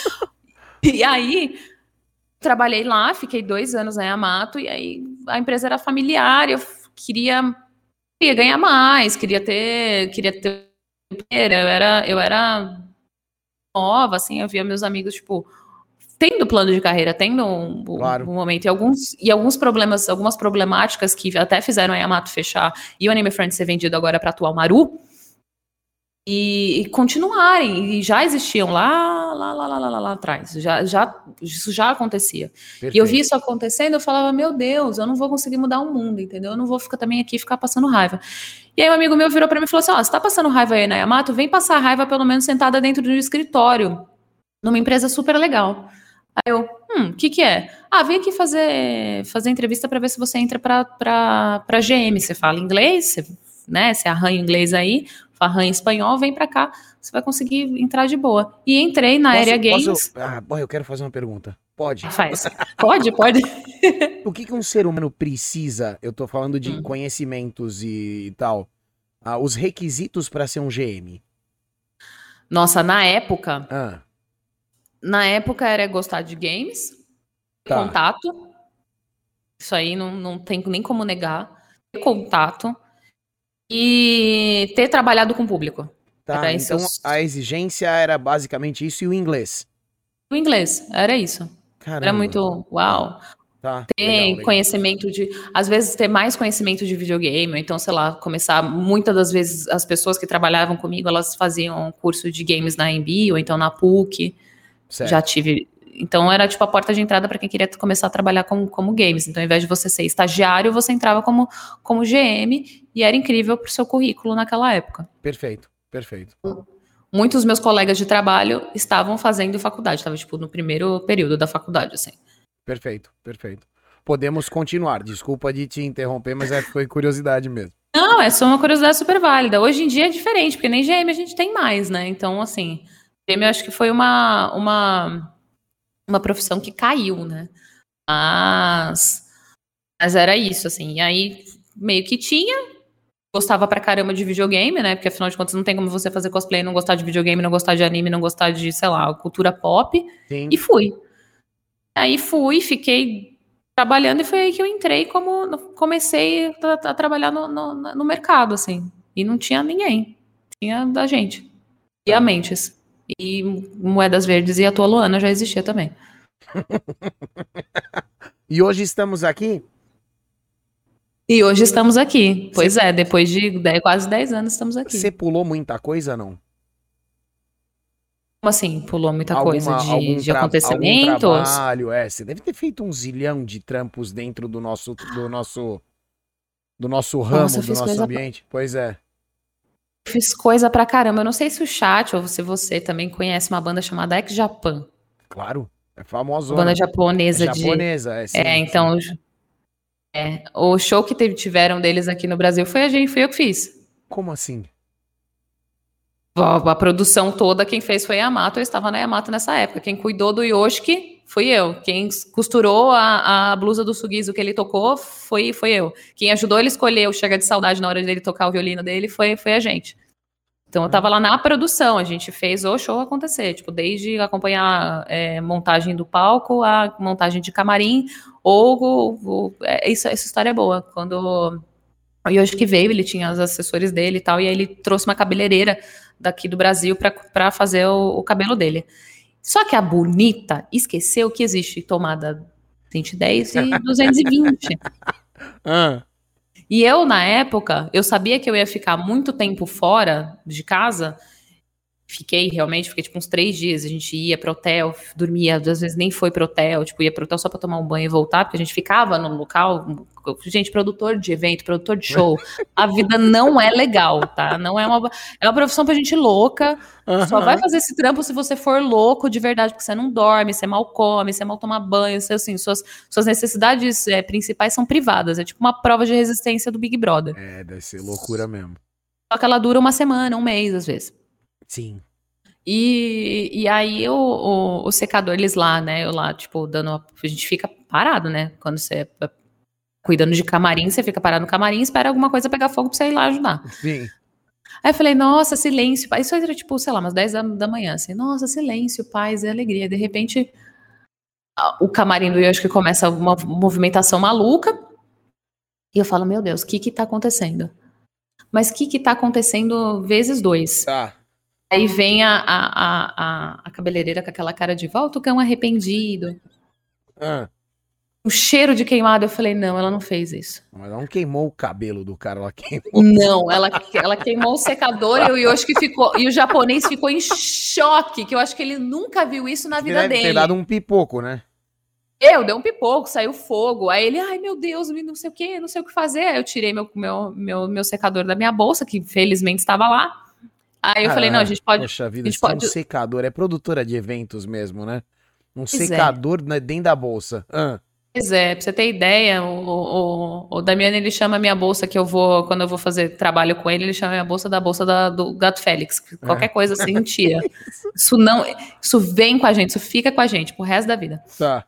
*laughs* e aí, trabalhei lá, fiquei dois anos na Yamato, e aí a empresa era familiar, eu queria, queria ganhar mais, queria ter. Queria ter. Eu era, eu era nova, assim, eu via meus amigos, tipo tendo plano de carreira, tendo um, claro. um, momento. E alguns, e alguns problemas, algumas problemáticas que até fizeram a Yamato fechar e o Anime Friends ser vendido agora para atual Maru. E, e, continuarem, e já existiam lá, lá, lá, lá, lá, lá, lá atrás, já, já, isso já acontecia. Perfeito. E eu vi isso acontecendo, eu falava, meu Deus, eu não vou conseguir mudar o mundo, entendeu? Eu não vou ficar também aqui ficar passando raiva. E aí um amigo meu virou para mim e falou assim, ó, oh, você tá passando raiva aí na Yamato? Vem passar raiva pelo menos sentada dentro de um escritório, numa empresa super legal. Aí eu, hum, o que que é? Ah, vem aqui fazer, fazer entrevista para ver se você entra para GM. Você fala inglês, você, né? Você arranha inglês aí, arranha espanhol, vem para cá, você vai conseguir entrar de boa. E entrei na Area Games. Posso, ah, bom, eu quero fazer uma pergunta. Pode? Faz. Pode, pode. *laughs* o que, que um ser humano precisa? Eu tô falando de hum. conhecimentos e, e tal. Ah, os requisitos para ser um GM. Nossa, na época. Ah na época era gostar de games, tá. contato. Isso aí não, não tem nem como negar. Ter contato e ter trabalhado com o público. Tá, então a exigência era basicamente isso e o inglês. O inglês, era isso. Caramba. Era muito uau. Tá, ter legal, legal. conhecimento de. Às vezes ter mais conhecimento de videogame, então, sei lá, começar. Muitas das vezes as pessoas que trabalhavam comigo, elas faziam curso de games na MB ou então na PUC. Certo. Já tive. Então era tipo a porta de entrada para quem queria começar a trabalhar como, como games. Então, ao invés de você ser estagiário, você entrava como, como GM e era incrível para o seu currículo naquela época. Perfeito, perfeito. Muitos meus colegas de trabalho estavam fazendo faculdade, estava tipo no primeiro período da faculdade, assim. Perfeito, perfeito. Podemos continuar. Desculpa de te interromper, mas é, foi curiosidade mesmo. Não, é só uma curiosidade super válida. Hoje em dia é diferente, porque nem GM a gente tem mais, né? Então, assim, eu acho que foi uma, uma, uma profissão que caiu, né? Mas, mas era isso, assim. E aí, meio que tinha. Gostava pra caramba de videogame, né? Porque afinal de contas não tem como você fazer cosplay, não gostar de videogame, não gostar de anime, não gostar de, sei lá, cultura pop. Sim. E fui. Aí fui, fiquei trabalhando e foi aí que eu entrei como comecei a, a trabalhar no, no, no, mercado, assim. E não tinha ninguém. Tinha da gente. E a tá. Mentes. E Moedas Verdes e a tua Luana já existia também. *laughs* e hoje estamos aqui? E hoje estamos aqui. Pois Cê... é, depois de quase 10 anos estamos aqui. Você pulou muita coisa, não? Como assim? Pulou muita Alguma, coisa de, de acontecimentos? Algum trabalho, é. Você deve ter feito um zilhão de trampos dentro do nosso, do nosso, do nosso ramo, Nossa, do nosso ambiente. Pra... Pois é fiz coisa pra caramba. Eu não sei se o chat ou se você também conhece uma banda chamada Ex Japan. Claro, é famosa. Banda japonesa, é de. Japonesa, é. Sim, é, então. É, o show que tiveram deles aqui no Brasil foi a gente, foi eu que fiz. Como assim? A, a produção toda, quem fez foi a Yamato. Eu estava na Yamato nessa época. Quem cuidou do Yoshiki fui eu. Quem costurou a, a blusa do Sugizo que ele tocou foi, foi eu. Quem ajudou ele a escolher o Chega de Saudade na hora dele tocar o violino dele foi, foi a gente. Então eu tava lá na produção, a gente fez o show acontecer, tipo, desde acompanhar é, montagem do palco, a montagem de camarim, ou o, o, é, isso, essa história é boa. Quando e hoje que veio, ele tinha os assessores dele e tal, e aí ele trouxe uma cabeleireira daqui do Brasil para fazer o, o cabelo dele. Só que a bonita esqueceu que existe tomada 110 e 220. *laughs* Ah, E eu, na época, eu sabia que eu ia ficar muito tempo fora de casa. Fiquei realmente, fiquei tipo uns três dias. A gente ia pro hotel, dormia, às vezes nem foi pro hotel, tipo, ia pro hotel só pra tomar um banho e voltar, porque a gente ficava no local. Gente, produtor de evento, produtor de show. A vida não é legal, tá? Não é uma. É uma profissão pra gente louca. Só aham. vai fazer esse trampo se você for louco de verdade, porque você não dorme, você mal come, você mal toma banho, você, assim, suas, suas necessidades é, principais são privadas. É tipo uma prova de resistência do Big Brother. É, deve ser loucura mesmo. Só que ela dura uma semana, um mês, às vezes. Sim. E, e aí o, o, o secador, eles lá, né? Eu lá, tipo, dando. uma- A gente fica parado, né? Quando você é cuidando de camarim, você fica parado no camarim e espera alguma coisa pegar fogo pra você ir lá ajudar. Sim. Aí eu falei, nossa, silêncio. pai. Isso era tipo, sei lá, umas 10 da, da manhã, assim, nossa, silêncio, paz e alegria. De repente, o camarim do Yoshi que começa uma movimentação maluca. E eu falo, meu Deus, o que que tá acontecendo? Mas o que que tá acontecendo vezes dois? Tá. Aí vem a, a, a, a, cabeleireira com aquela cara de volta, o cão arrependido. Ah, O cheiro de queimado, eu falei, não, ela não fez isso. mas ela não queimou o cabelo do cara, ela queimou. Não, ela, ela queimou o secador e o Yoshi ficou. E o japonês ficou em choque, que eu acho que ele nunca viu isso na vida Deve ter dele. dado um pipoco, né? Eu, deu um pipoco, saiu fogo. Aí ele, ai meu Deus, não sei o que, não sei o que fazer. Aí eu tirei meu, meu, meu, meu secador da minha bolsa, que felizmente estava lá. Aí eu falei, não, a gente pode. Poxa vida, a gente é um pode- secador. É produtora de eventos mesmo, né? Um é. secador né, dentro da bolsa. Ah, Pois é, pra você ter ideia, o, o, o Damiano ele chama a minha bolsa que eu vou, quando eu vou fazer trabalho com ele, ele chama a minha bolsa da bolsa da- do Gato Félix. que Qualquer coisa assim, *laughs* tira. Isso não. Isso vem com a gente, isso fica com a gente pro resto da vida. tá.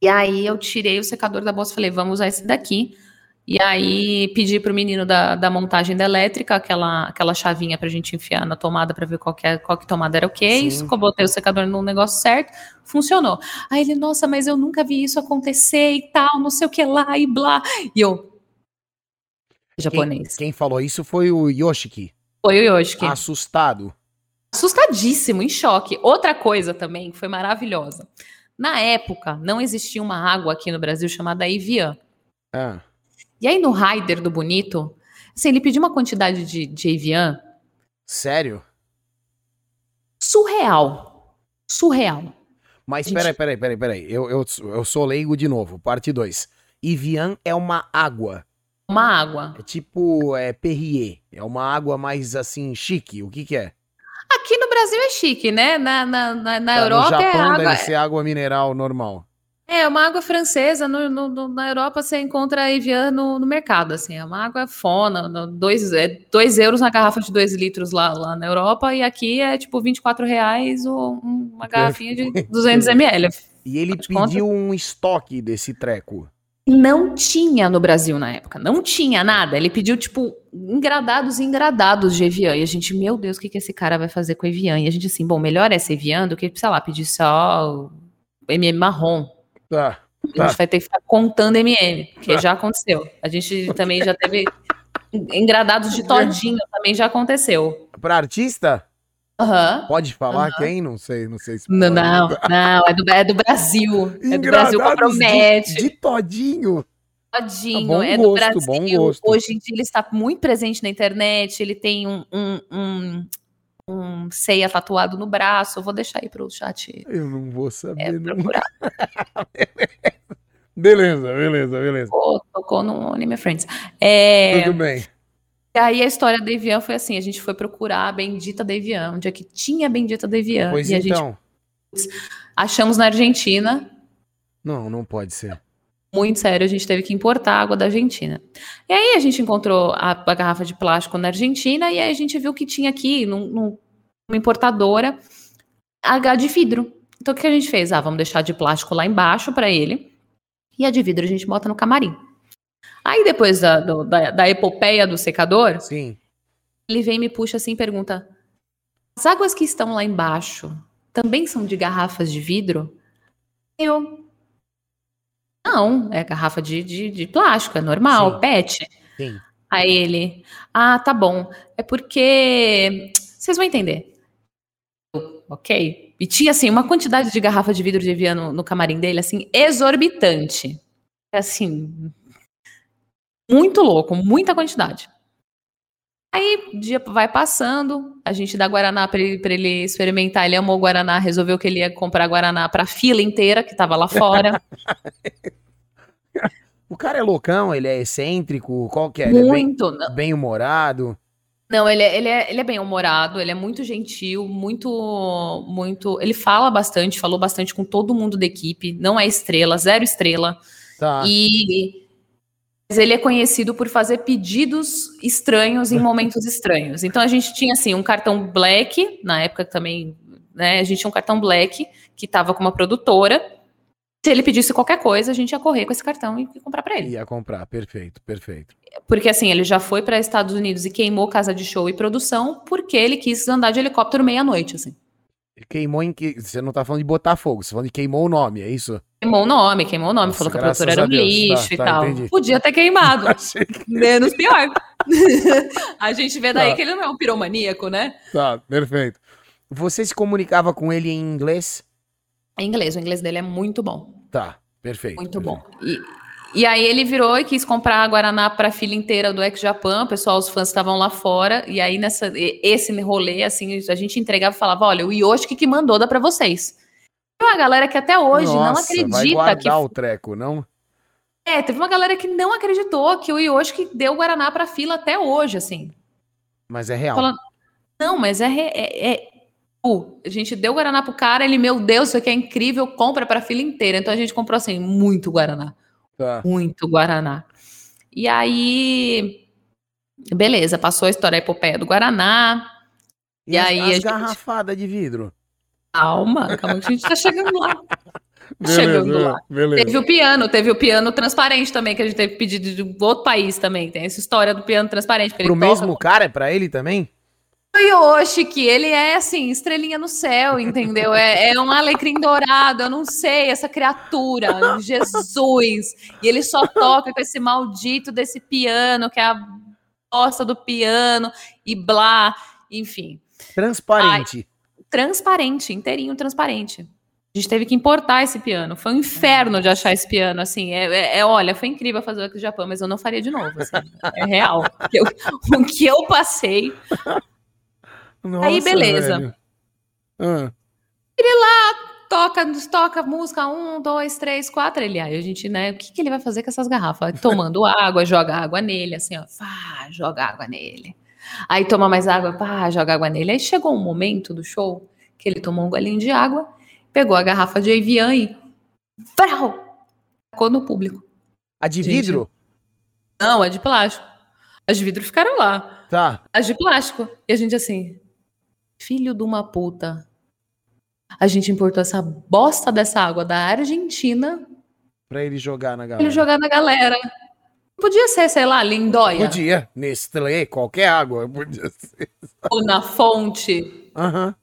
E aí eu tirei o secador da bolsa e falei, vamos usar esse daqui. E aí pedi pro menino da, da montagem da elétrica, aquela, aquela chavinha pra gente enfiar na tomada pra ver qual que, é- qual que tomada era ok. Sim. Isso, botei o secador no negócio certo, funcionou. Aí ele, nossa, mas eu nunca vi isso acontecer e tal, não sei o que lá e blá. E eu, japonês. Quem falou isso foi o Yoshiki. Foi o Yoshiki. Assustado. assustadíssimo, em choque. Outra coisa também que foi maravilhosa. Na época, não existia uma água aqui no Brasil chamada Evian. Ah, E aí no rider do Bonito, assim, ele pediu uma quantidade de, de Evian sério? surreal. Surreal. Mas Gente- peraí, peraí, peraí, peraí. Eu, eu, eu sou leigo de novo. Parte 2. Evian é uma água. Uma água. É tipo é, Perrier. É uma água mais assim, chique. O que que é? Aqui no Brasil é chique, né? Na, na, na, na Tá, Europa no é Japão água. deve ser água mineral normal. É uma água francesa. No, no- na Europa você encontra Evian no, no mercado. Assim, é uma água fona. no- Dois, é, dois euros na garrafa de dois litros lá, lá na Europa. E aqui é tipo 24 reais um- uma garrafinha de 200 ml. E ele de conta. pediu um estoque desse treco. Não tinha no Brasil na época, não tinha nada. Ele pediu, tipo, engradados e engradados de Evian. E a gente, meu Deus, o que, que esse cara vai fazer com Evian? E a gente, assim, bom, melhor essa Evian do que, sei lá, pedir só o MM marrom. Tá. A Tá. gente vai ter que ficar contando MM, que já aconteceu. A gente também já teve engradados de todinho, também já aconteceu. Pra artista? Aham. Pode falar quem? Não sei, não sei se Não, pode. não, não, é do, é do Brasil. É do Brasil, compromete. De, de todinho. Todinho, Bom é gosto, do Brasil. Hoje em dia ele está muito presente na internet. Ele tem um, um, um, um ceia tatuado no braço. Eu vou deixar aí pro chat Eu não vou saber, é, procurar. *laughs* Beleza, beleza, beleza. Tocou, tocou no Anime Friends. É, Tudo bem. aí a história da Evian foi assim: a gente foi procurar a bendita da Evian, onde é que tinha a bendita da Evian. Pois e a gente então. achamos na Argentina. Não, não pode ser. Muito sério, a gente teve que importar água da Argentina. E aí a gente encontrou a, a garrafa de plástico na Argentina e aí a gente viu que tinha aqui num- num- numa importadora H de vidro. Então o que a gente fez? Ah, vamos deixar de plástico lá embaixo para ele e a de vidro a gente bota no camarim. Aí depois da, do- da, da epopeia do secador, Sim. ele vem e me puxa assim e pergunta: As águas que estão lá embaixo também são de garrafas de vidro? Eu. Não, é garrafa de, de, de plástico, é normal, Sim. PET. Sim. Aí ele, ah, tá bom. É porque. Vocês vão entender. Ok. E tinha, assim, uma quantidade de garrafa de vidro de Evian no, no camarim dele, assim, exorbitante. Assim, muito louco, muita quantidade. Aí o dia vai passando, a gente dá Guaraná para ele, pra ele experimentar. Ele amou Guaraná, resolveu que ele ia comprar Guaraná para a fila inteira que tava lá fora. *laughs* o cara é loucão, ele é excêntrico, qual que é? Muito. Ele é bem, bem humorado. Não, ele é, ele, é, ele é bem humorado, ele é muito gentil, muito, muito. Ele fala bastante, falou bastante com todo mundo da equipe, não é estrela, zero estrela. Tá. E ele é conhecido por fazer pedidos estranhos em momentos estranhos. Então a gente tinha assim um cartão black, na época também, né? A gente tinha um cartão black que estava com uma produtora. Se ele pedisse qualquer coisa, a gente ia correr com esse cartão e comprar para ele. Ia comprar, perfeito, perfeito. Porque assim, ele já foi para Estados Unidos e queimou casa de show e produção porque ele quis andar de helicóptero meia-noite, assim. Queimou em que. Você não tá falando de botar fogo, você tá falando de queimou o nome, é isso? Queimou o nome, queimou o nome, Nossa, falou que a produtora era um lixo tá, e tá, tal. Entendi. Podia ter queimado. *laughs* que... Menos pior. *laughs* a gente vê daí tá. que ele não é um piromaníaco, né? Tá, perfeito. Você se comunicava com ele em inglês? Em inglês, o inglês dele é muito bom. Tá, perfeito. Muito perfeito. bom. E, e aí ele virou e quis comprar a Guaraná para a filha inteira do Ex Japan, o pessoal, os fãs estavam lá fora, e aí nessa esse rolê, assim, a gente entregava e falava, olha, o Yoshiki que mandou dá para vocês. Tem uma galera que até hoje Nossa, não acredita vai guardar que... o treco, não? É, teve uma galera que não acreditou que o Yoshiki deu o Guaraná pra fila até hoje, assim. Mas é real. Falando, não, mas é, é, é... Uh, a gente deu o Guaraná pro cara, ele, meu Deus, isso aqui é incrível, compra pra fila inteira. Então a gente comprou, assim, muito Guaraná. Tá. Muito Guaraná. E aí, beleza, passou a história a epopeia do Guaraná. E, e aí as a gente... garrafadas de vidro? Calma, calma que a gente tá chegando lá. *laughs* Beleza, chegando lá. Beleza. Teve o piano, teve o piano transparente também, que a gente teve pedido de outro país também. Tem essa história do piano transparente. Pro mesmo toca... cara, é pra ele também? O Yoshi, que ele é assim, estrelinha no céu, entendeu? É, é um alecrim dourado, eu não sei, essa criatura, Jesus. E ele só toca com esse maldito desse piano, que é a bosta do piano, e blá, enfim. Transparente. Ai, transparente, inteirinho transparente. A gente teve que importar esse piano. Foi um inferno de achar esse piano, assim. É, é, é olha, foi incrível fazer o aqui no Japão, mas eu não faria de novo. Assim. É real. Eu, o que eu passei nossa, Aí, beleza. Ah. Ele lá toca, toca música, um, dois, três, quatro. Ele, aí a gente, né, o que, que ele vai fazer com essas garrafas? Tomando *laughs* água, joga água nele, assim, ó, pá, joga água nele. Aí toma mais água, pá, joga água nele. Aí chegou um momento do show que ele tomou um golinho de água, pegou a garrafa de Evian e vrau, tacou no público. A de vidro? Gente, não, a de plástico. As de vidro ficaram lá. Tá. As de plástico. E a gente assim, Filho de uma puta. A gente importou essa bosta dessa água da Argentina. Pra ele jogar na galera. Ele jogar na galera. Podia ser, sei lá, Lindóia. Podia. Nestlé, qualquer água. Podia ser. Ou na fonte. Aham. Uhum.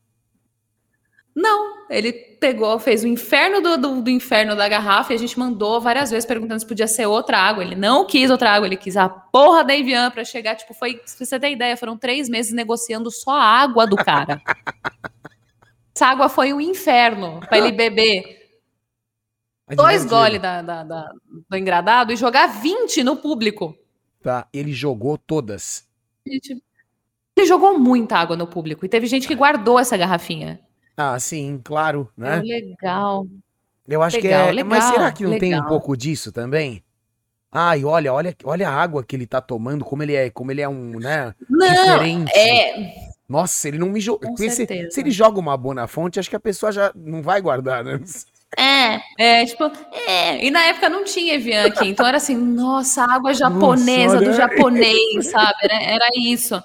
Não, ele pegou, fez o inferno do, do, do, inferno da garrafa e a gente mandou várias vezes perguntando se podia ser outra água. Ele não quis outra água, ele quis a porra da Evian pra chegar. Tipo, foi, se você ter ideia, foram três meses negociando só a água do cara. *laughs* Essa água foi um inferno para ele beber. Dois goles da, da, da, do engradado e jogar 20 no público. Tá, ele jogou todas. Ele jogou muita água no público e teve gente que guardou essa garrafinha. Ah, sim, claro, né? É legal. Eu acho legal, que é. Legal, mas será que não legal. tem um pouco disso também? Ai, olha, olha, olha a água que ele tá tomando, como ele é, como ele é um, né? Não, diferente. é. Nossa, ele não me joga. Se, se, ele joga uma boa na fonte, acho que a pessoa já não vai guardar, né? É, é, tipo, é. E na época não tinha Evian aqui, então era assim, nossa, água japonesa nossa, do japonês, sabe? Era, era isso.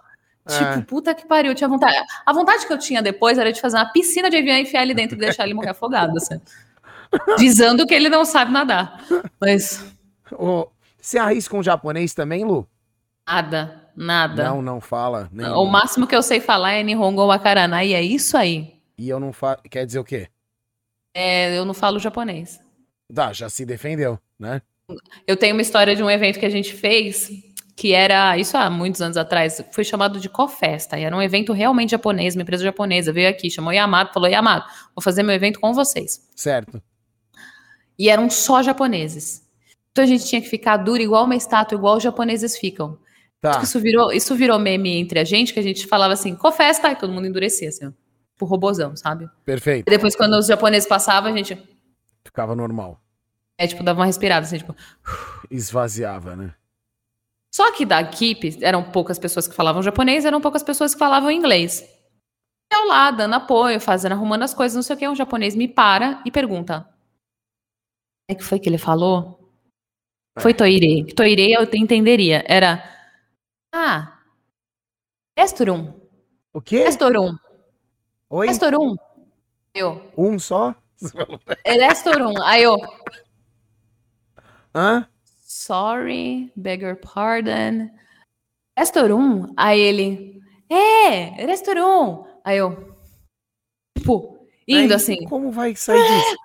Tipo, é. puta que pariu, tinha vontade. A vontade que eu tinha depois era de fazer uma piscina de avião, enfiar ele dentro e deixar ele morrer afogado, assim. *laughs* Dizendo que ele não sabe nadar. Mas. Oh, você arrisca um japonês também, Lu? Nada, nada. Não, não fala. Nem... O máximo que eu sei falar é Nihongo Wakarana, e é isso aí. E eu não falo. Quer dizer o quê? É, eu não falo japonês. Tá, já se defendeu, né? Eu tenho uma história de um evento que a gente fez que era, isso há muitos anos atrás, foi chamado de Cofesta, e era um evento realmente japonês, uma empresa japonesa, veio aqui, chamou Yamato, falou, Yamato, vou fazer meu evento com vocês. Certo. E eram só japoneses. Então a gente tinha que ficar duro igual uma estátua, igual os japoneses ficam. Tá. Isso virou, isso virou meme entre a gente, que a gente falava assim, Cofesta, e todo mundo endurecia, assim, ó, pro robozão, sabe? Perfeito. E depois, quando os japoneses passavam, a gente, Ficava normal. é, tipo, dava uma respirada, assim, tipo... Esvaziava, né? Só que da equipe, eram poucas pessoas que falavam japonês, eram poucas pessoas que falavam inglês. Eu lá, dando apoio, fazendo, arrumando as coisas, não sei o que, um japonês me para e pergunta. O que foi que ele falou? Foi toire. Toire eu te entenderia. Era. Ah. Restorum. O quê? Restorum. Oi? Restorum. Eu. Um só? Restorum. Aí eu. Hã? Sorry, beg your pardon. Restorum? Aí ele, é, restaurant. Aí eu, tipo, indo Aí, assim, Como vai sair disso?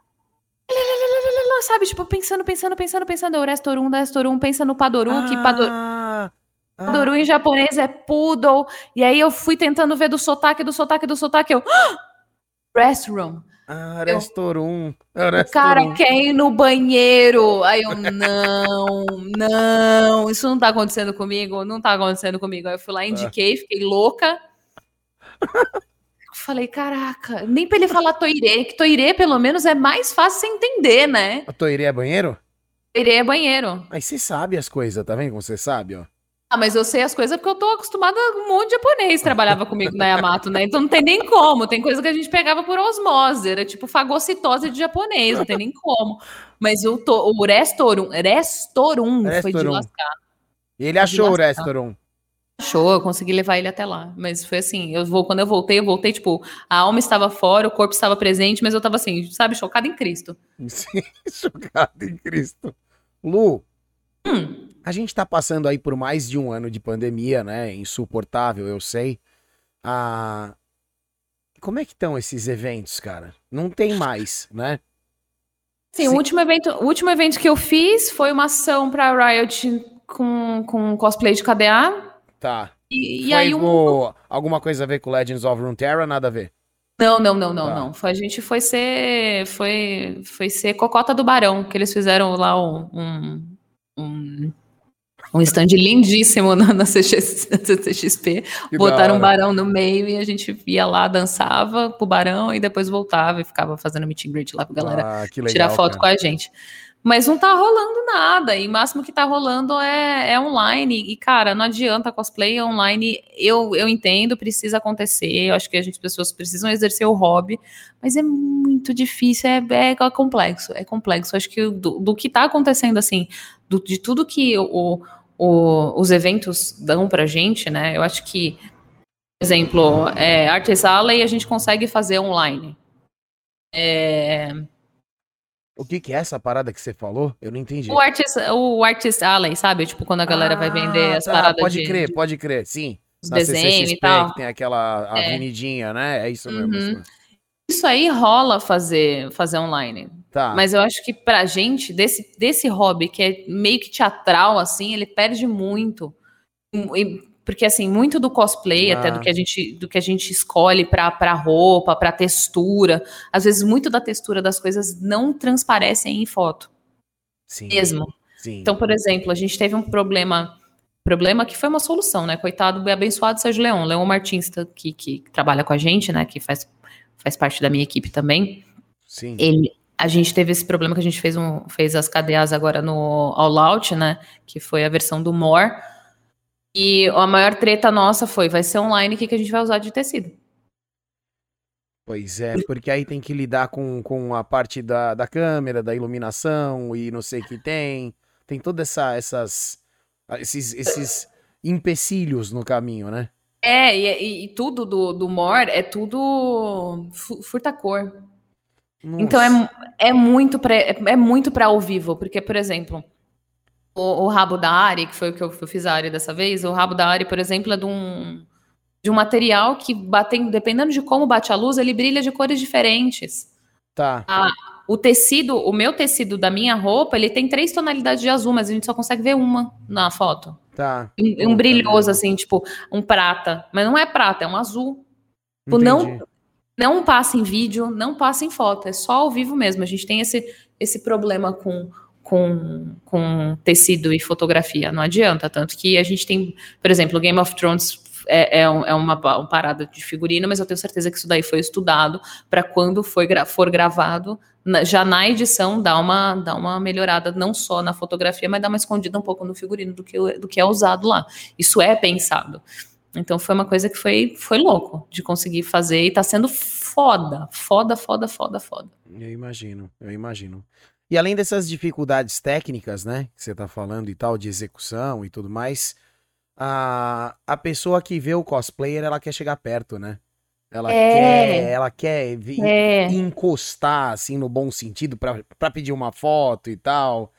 sabe, tipo, pensando, pensando, pensando, pensando, eu da restaurant, pensa no padoru, que pado- Ah, ah, padoru em japonês é poodle. E aí eu fui tentando ver do sotaque, do sotaque, do sotaque, eu, restroom. Ah, eu- restaurum. É O cara quer ir no banheiro. Aí eu, não, não, isso não tá acontecendo comigo, não tá acontecendo comigo. Aí eu fui lá, indiquei, fiquei louca. Falei, caraca, nem pra ele falar toire, que toire pelo menos é mais fácil você entender, né? A Toire é banheiro? Toire é banheiro. Mas você sabe as coisas, tá vendo como você sabe, ó? Ah, mas eu sei as coisas porque eu tô acostumada com um monte de japonês trabalhava comigo na Yamato, né? Então não tem nem como. Tem coisa que a gente pegava por osmose. Era tipo fagocitose de japonês, não tem nem como. Mas eu tô, o Restorum, Restorum foi de Restorum. lascar. E ele achou o restaurum. Achou, eu consegui levar ele até lá. Mas foi assim, eu vou, quando eu voltei, eu voltei, tipo, a alma estava fora, o corpo estava presente, mas eu tava assim, sabe, chocada em Cristo. *laughs* Sim, chocado em Cristo. Lu, Hum, a gente tá passando aí por mais de um ano de pandemia, né? Insuportável, eu sei. Ah, como é que estão esses eventos, cara? Não tem mais, né? Sim, Sim. O, último evento, o último evento que eu fiz foi uma ação pra Riot com, com cosplay de KDA. Tá. E, e aí um, o- alguma coisa a ver com Legends of Runeterra? Nada a ver. Não, não, não, não, Tá. não. Foi, a gente foi ser. Foi, foi ser Cocota do Barão, que eles fizeram lá um. um um um stand lindíssimo na, na CX na *laughs* CCXP. Que Botaram um barão no meio e a gente ia lá, dançava pro barão e depois voltava e ficava fazendo meet and greet lá com a galera Ah, legal, tirar foto cara. com a gente. Mas não tá rolando nada, e o máximo que tá rolando é, é online. E, cara, não adianta cosplay online. Eu, eu entendo, precisa acontecer. Eu acho que a gente, as pessoas precisam exercer o hobby, mas é muito difícil, é, é complexo, é complexo. Eu acho que do, do que tá acontecendo, assim, do- de tudo que o, o- os eventos dão pra gente, né? Eu acho que, por exemplo, é, Artist Alley a gente consegue fazer online. É, O que, que é essa parada que você falou? Eu não entendi. O Artist, o Artist Alley, sabe? Tipo, quando a galera vai vender Ah, as tá, paradas Pode de, crer, de pode crer, sim. Na desenho e tal. que tem aquela É. avenidinha, né? É isso mesmo. Uhum. assim. Isso aí rola fazer, fazer online. Tá. Mas eu acho que pra gente, desse, desse hobby, que é meio que teatral, assim, ele perde muito. E- porque, assim, muito do cosplay, Ah. até do que a gente, do que a gente escolhe pra, pra roupa, pra textura, às vezes muito da textura das coisas não transparecem em foto sim, mesmo. Sim. Então, por exemplo, a gente teve um problema, problema que foi uma solução, né? Coitado abençoado Sérgio Leão, Leão Martins, tá- que, que trabalha com a gente, né? Que faz, faz parte da minha equipe também. sim. Ele, a gente teve esse problema que a gente fez, um, fez as KDAs agora no All Out, né? Que foi a versão do More. E a maior treta nossa foi, vai ser online, o que, que a gente vai usar de tecido? Pois é, porque aí tem que lidar com, com a parte da, da câmera, da iluminação e não sei o que tem. Tem todas essa, essas esses, esses empecilhos no caminho, né? É, e, e- tudo do, do More é tudo fu- furta-cor. Então é, Nossa. é muito pra, é, é muito para ao vivo, porque, por exemplo, o, o rabo da Ari, que foi o que eu, eu fiz a Ari dessa vez, o rabo da Ari, por exemplo, é de um, de um material que, batendo, dependendo de como bate a luz, ele brilha de cores diferentes. Tá. O tecido, o meu tecido da minha roupa, ele tem três tonalidades de azul, mas a gente só consegue ver uma na foto. Tá. Um, um brilhoso, assim, tipo, um prata. Mas não é prata, é um azul. Tipo, não, não passa em vídeo, não passa em foto, é só ao vivo mesmo. A gente tem esse, esse problema com, com, com tecido e fotografia, não adianta. Tanto que a gente tem, por exemplo, Game of Thrones é, é, é uma, uma, parada de figurino, mas eu tenho certeza que isso daí foi estudado para quando foi, for gravado, já na edição dá uma, dá uma melhorada, não só na fotografia, mas dá uma escondida um pouco no figurino do que, do que é usado lá. Isso é pensado. Então foi uma coisa que foi, foi louco de conseguir fazer e tá sendo foda, foda, foda, foda, foda. Eu imagino, eu imagino. E além dessas dificuldades técnicas, né, que você tá falando e tal, de execução e tudo mais, a, a pessoa que vê o cosplayer, ela quer chegar perto, né? Ela é. quer, ela quer é. encostar, assim, no bom sentido, para pedir uma foto e tal.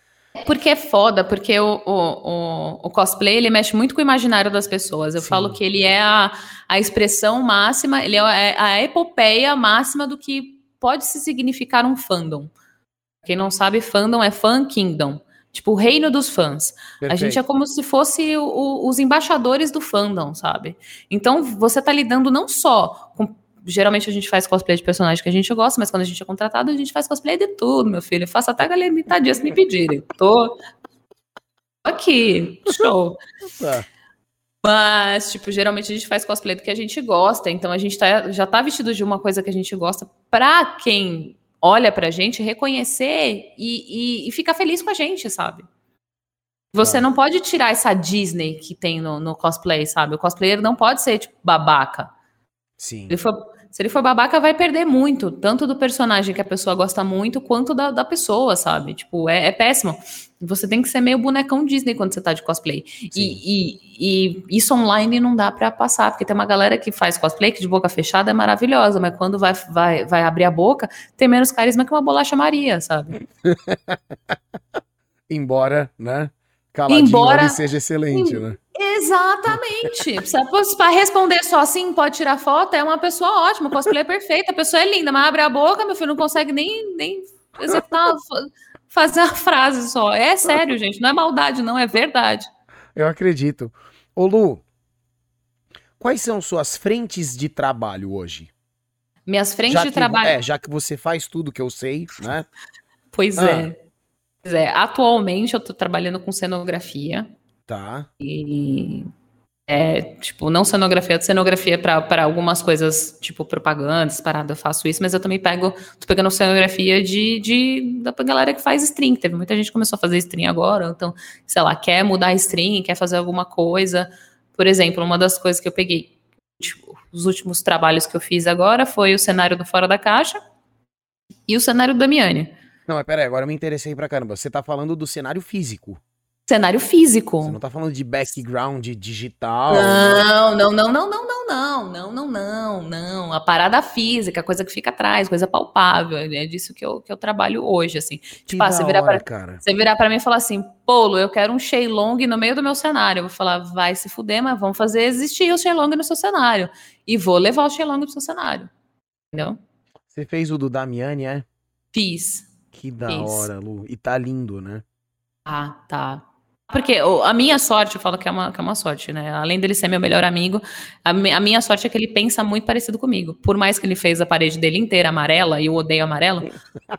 Porque é foda, porque o, o, o, o, cosplay ele mexe muito com o imaginário das pessoas. Eu Sim. falo que ele é a, a expressão máxima, ele é a, é a epopeia máxima do que pode se significar um fandom. Quem não sabe, fandom é fan kingdom. Tipo, o reino dos fãs. Perfeito. A gente é como se fosse o, os embaixadores do fandom, sabe? Então, você tá lidando não só com geralmente a gente faz cosplay de personagem que a gente gosta, mas quando a gente é contratado, a gente faz cosplay de tudo, meu filho. Eu faço até a galera mitadinha se me pedirem. Tô aqui, show. Tá. Mas, tipo, geralmente a gente faz cosplay do que a gente gosta, então a gente tá, já tá vestido de uma coisa que a gente gosta pra quem olha pra gente reconhecer e, e, e ficar feliz com a gente, sabe? Você não pode tirar essa Disney que tem no, no cosplay, sabe? O cosplayer não pode ser, tipo, babaca. Sim. Ele for, se ele for babaca, vai perder muito, tanto do personagem que a pessoa gosta muito, quanto da, da pessoa, sabe? Tipo, é, é, péssimo. Você tem que ser meio bonecão Disney quando você tá de cosplay. E, e, e, isso online não dá para passar, porque tem uma galera que faz cosplay que de boca fechada é maravilhosa, mas quando vai, vai, vai abrir a boca, tem menos carisma que uma bolacha Maria, sabe? *laughs* Embora, né? Caladinho Embora seja excelente, né? Exatamente. Para responder só assim, pode tirar foto, é uma pessoa ótima, cosplay é perfeita, a pessoa é linda, mas abre a boca, meu filho não consegue nem, nem executar, *laughs* fazer a frase só. É sério, gente, não é maldade, não, é verdade. Eu acredito. Ô Lu, quais são suas frentes de trabalho hoje? Minhas frentes já de que, trabalho. É, já que você faz tudo que eu sei, né? Pois ah. é. Pois é. Atualmente eu tô trabalhando com cenografia. Tá. E é, tipo, não cenografia, cenografia para algumas coisas, tipo propagandas, parada, eu faço isso, mas eu também pego, tô pegando cenografia de, de da galera que faz stream. Teve muita gente que começou a fazer stream agora, então, sei lá, quer mudar stream, quer fazer alguma coisa. Por exemplo, uma das coisas que eu peguei, tipo, os últimos trabalhos que eu fiz agora foi o cenário do Fora da Caixa e o cenário do Damiani. Não, mas peraí, agora eu me interessei pra caramba. Você tá falando do cenário físico cenário físico. Você não tá falando de background digital? Não, não, não, não, não, não, não, não, não, não, não. A parada física, coisa que fica atrás, coisa palpável. É disso que eu, que eu trabalho hoje, assim. Que tipo, ah, você virar, hora, pra, cara. você virar pra mim e falar assim, Polo, eu quero um Shenlong no meio do meu cenário. Eu vou falar, vai se fuder, mas vamos fazer existir o Shenlong no seu cenário. E vou levar o Shenlong pro seu cenário. Entendeu? Você fez o do Damiani, é? Fiz. Que da Fiz. hora, Lu. E tá lindo, né? Ah, tá. Porque a minha sorte, eu falo que é, uma, que é uma sorte, né? Além dele ser meu melhor amigo, a, a, minha sorte é que ele pensa muito parecido comigo. Por mais que ele fez a parede dele inteira amarela e eu odeio amarelo. *laughs*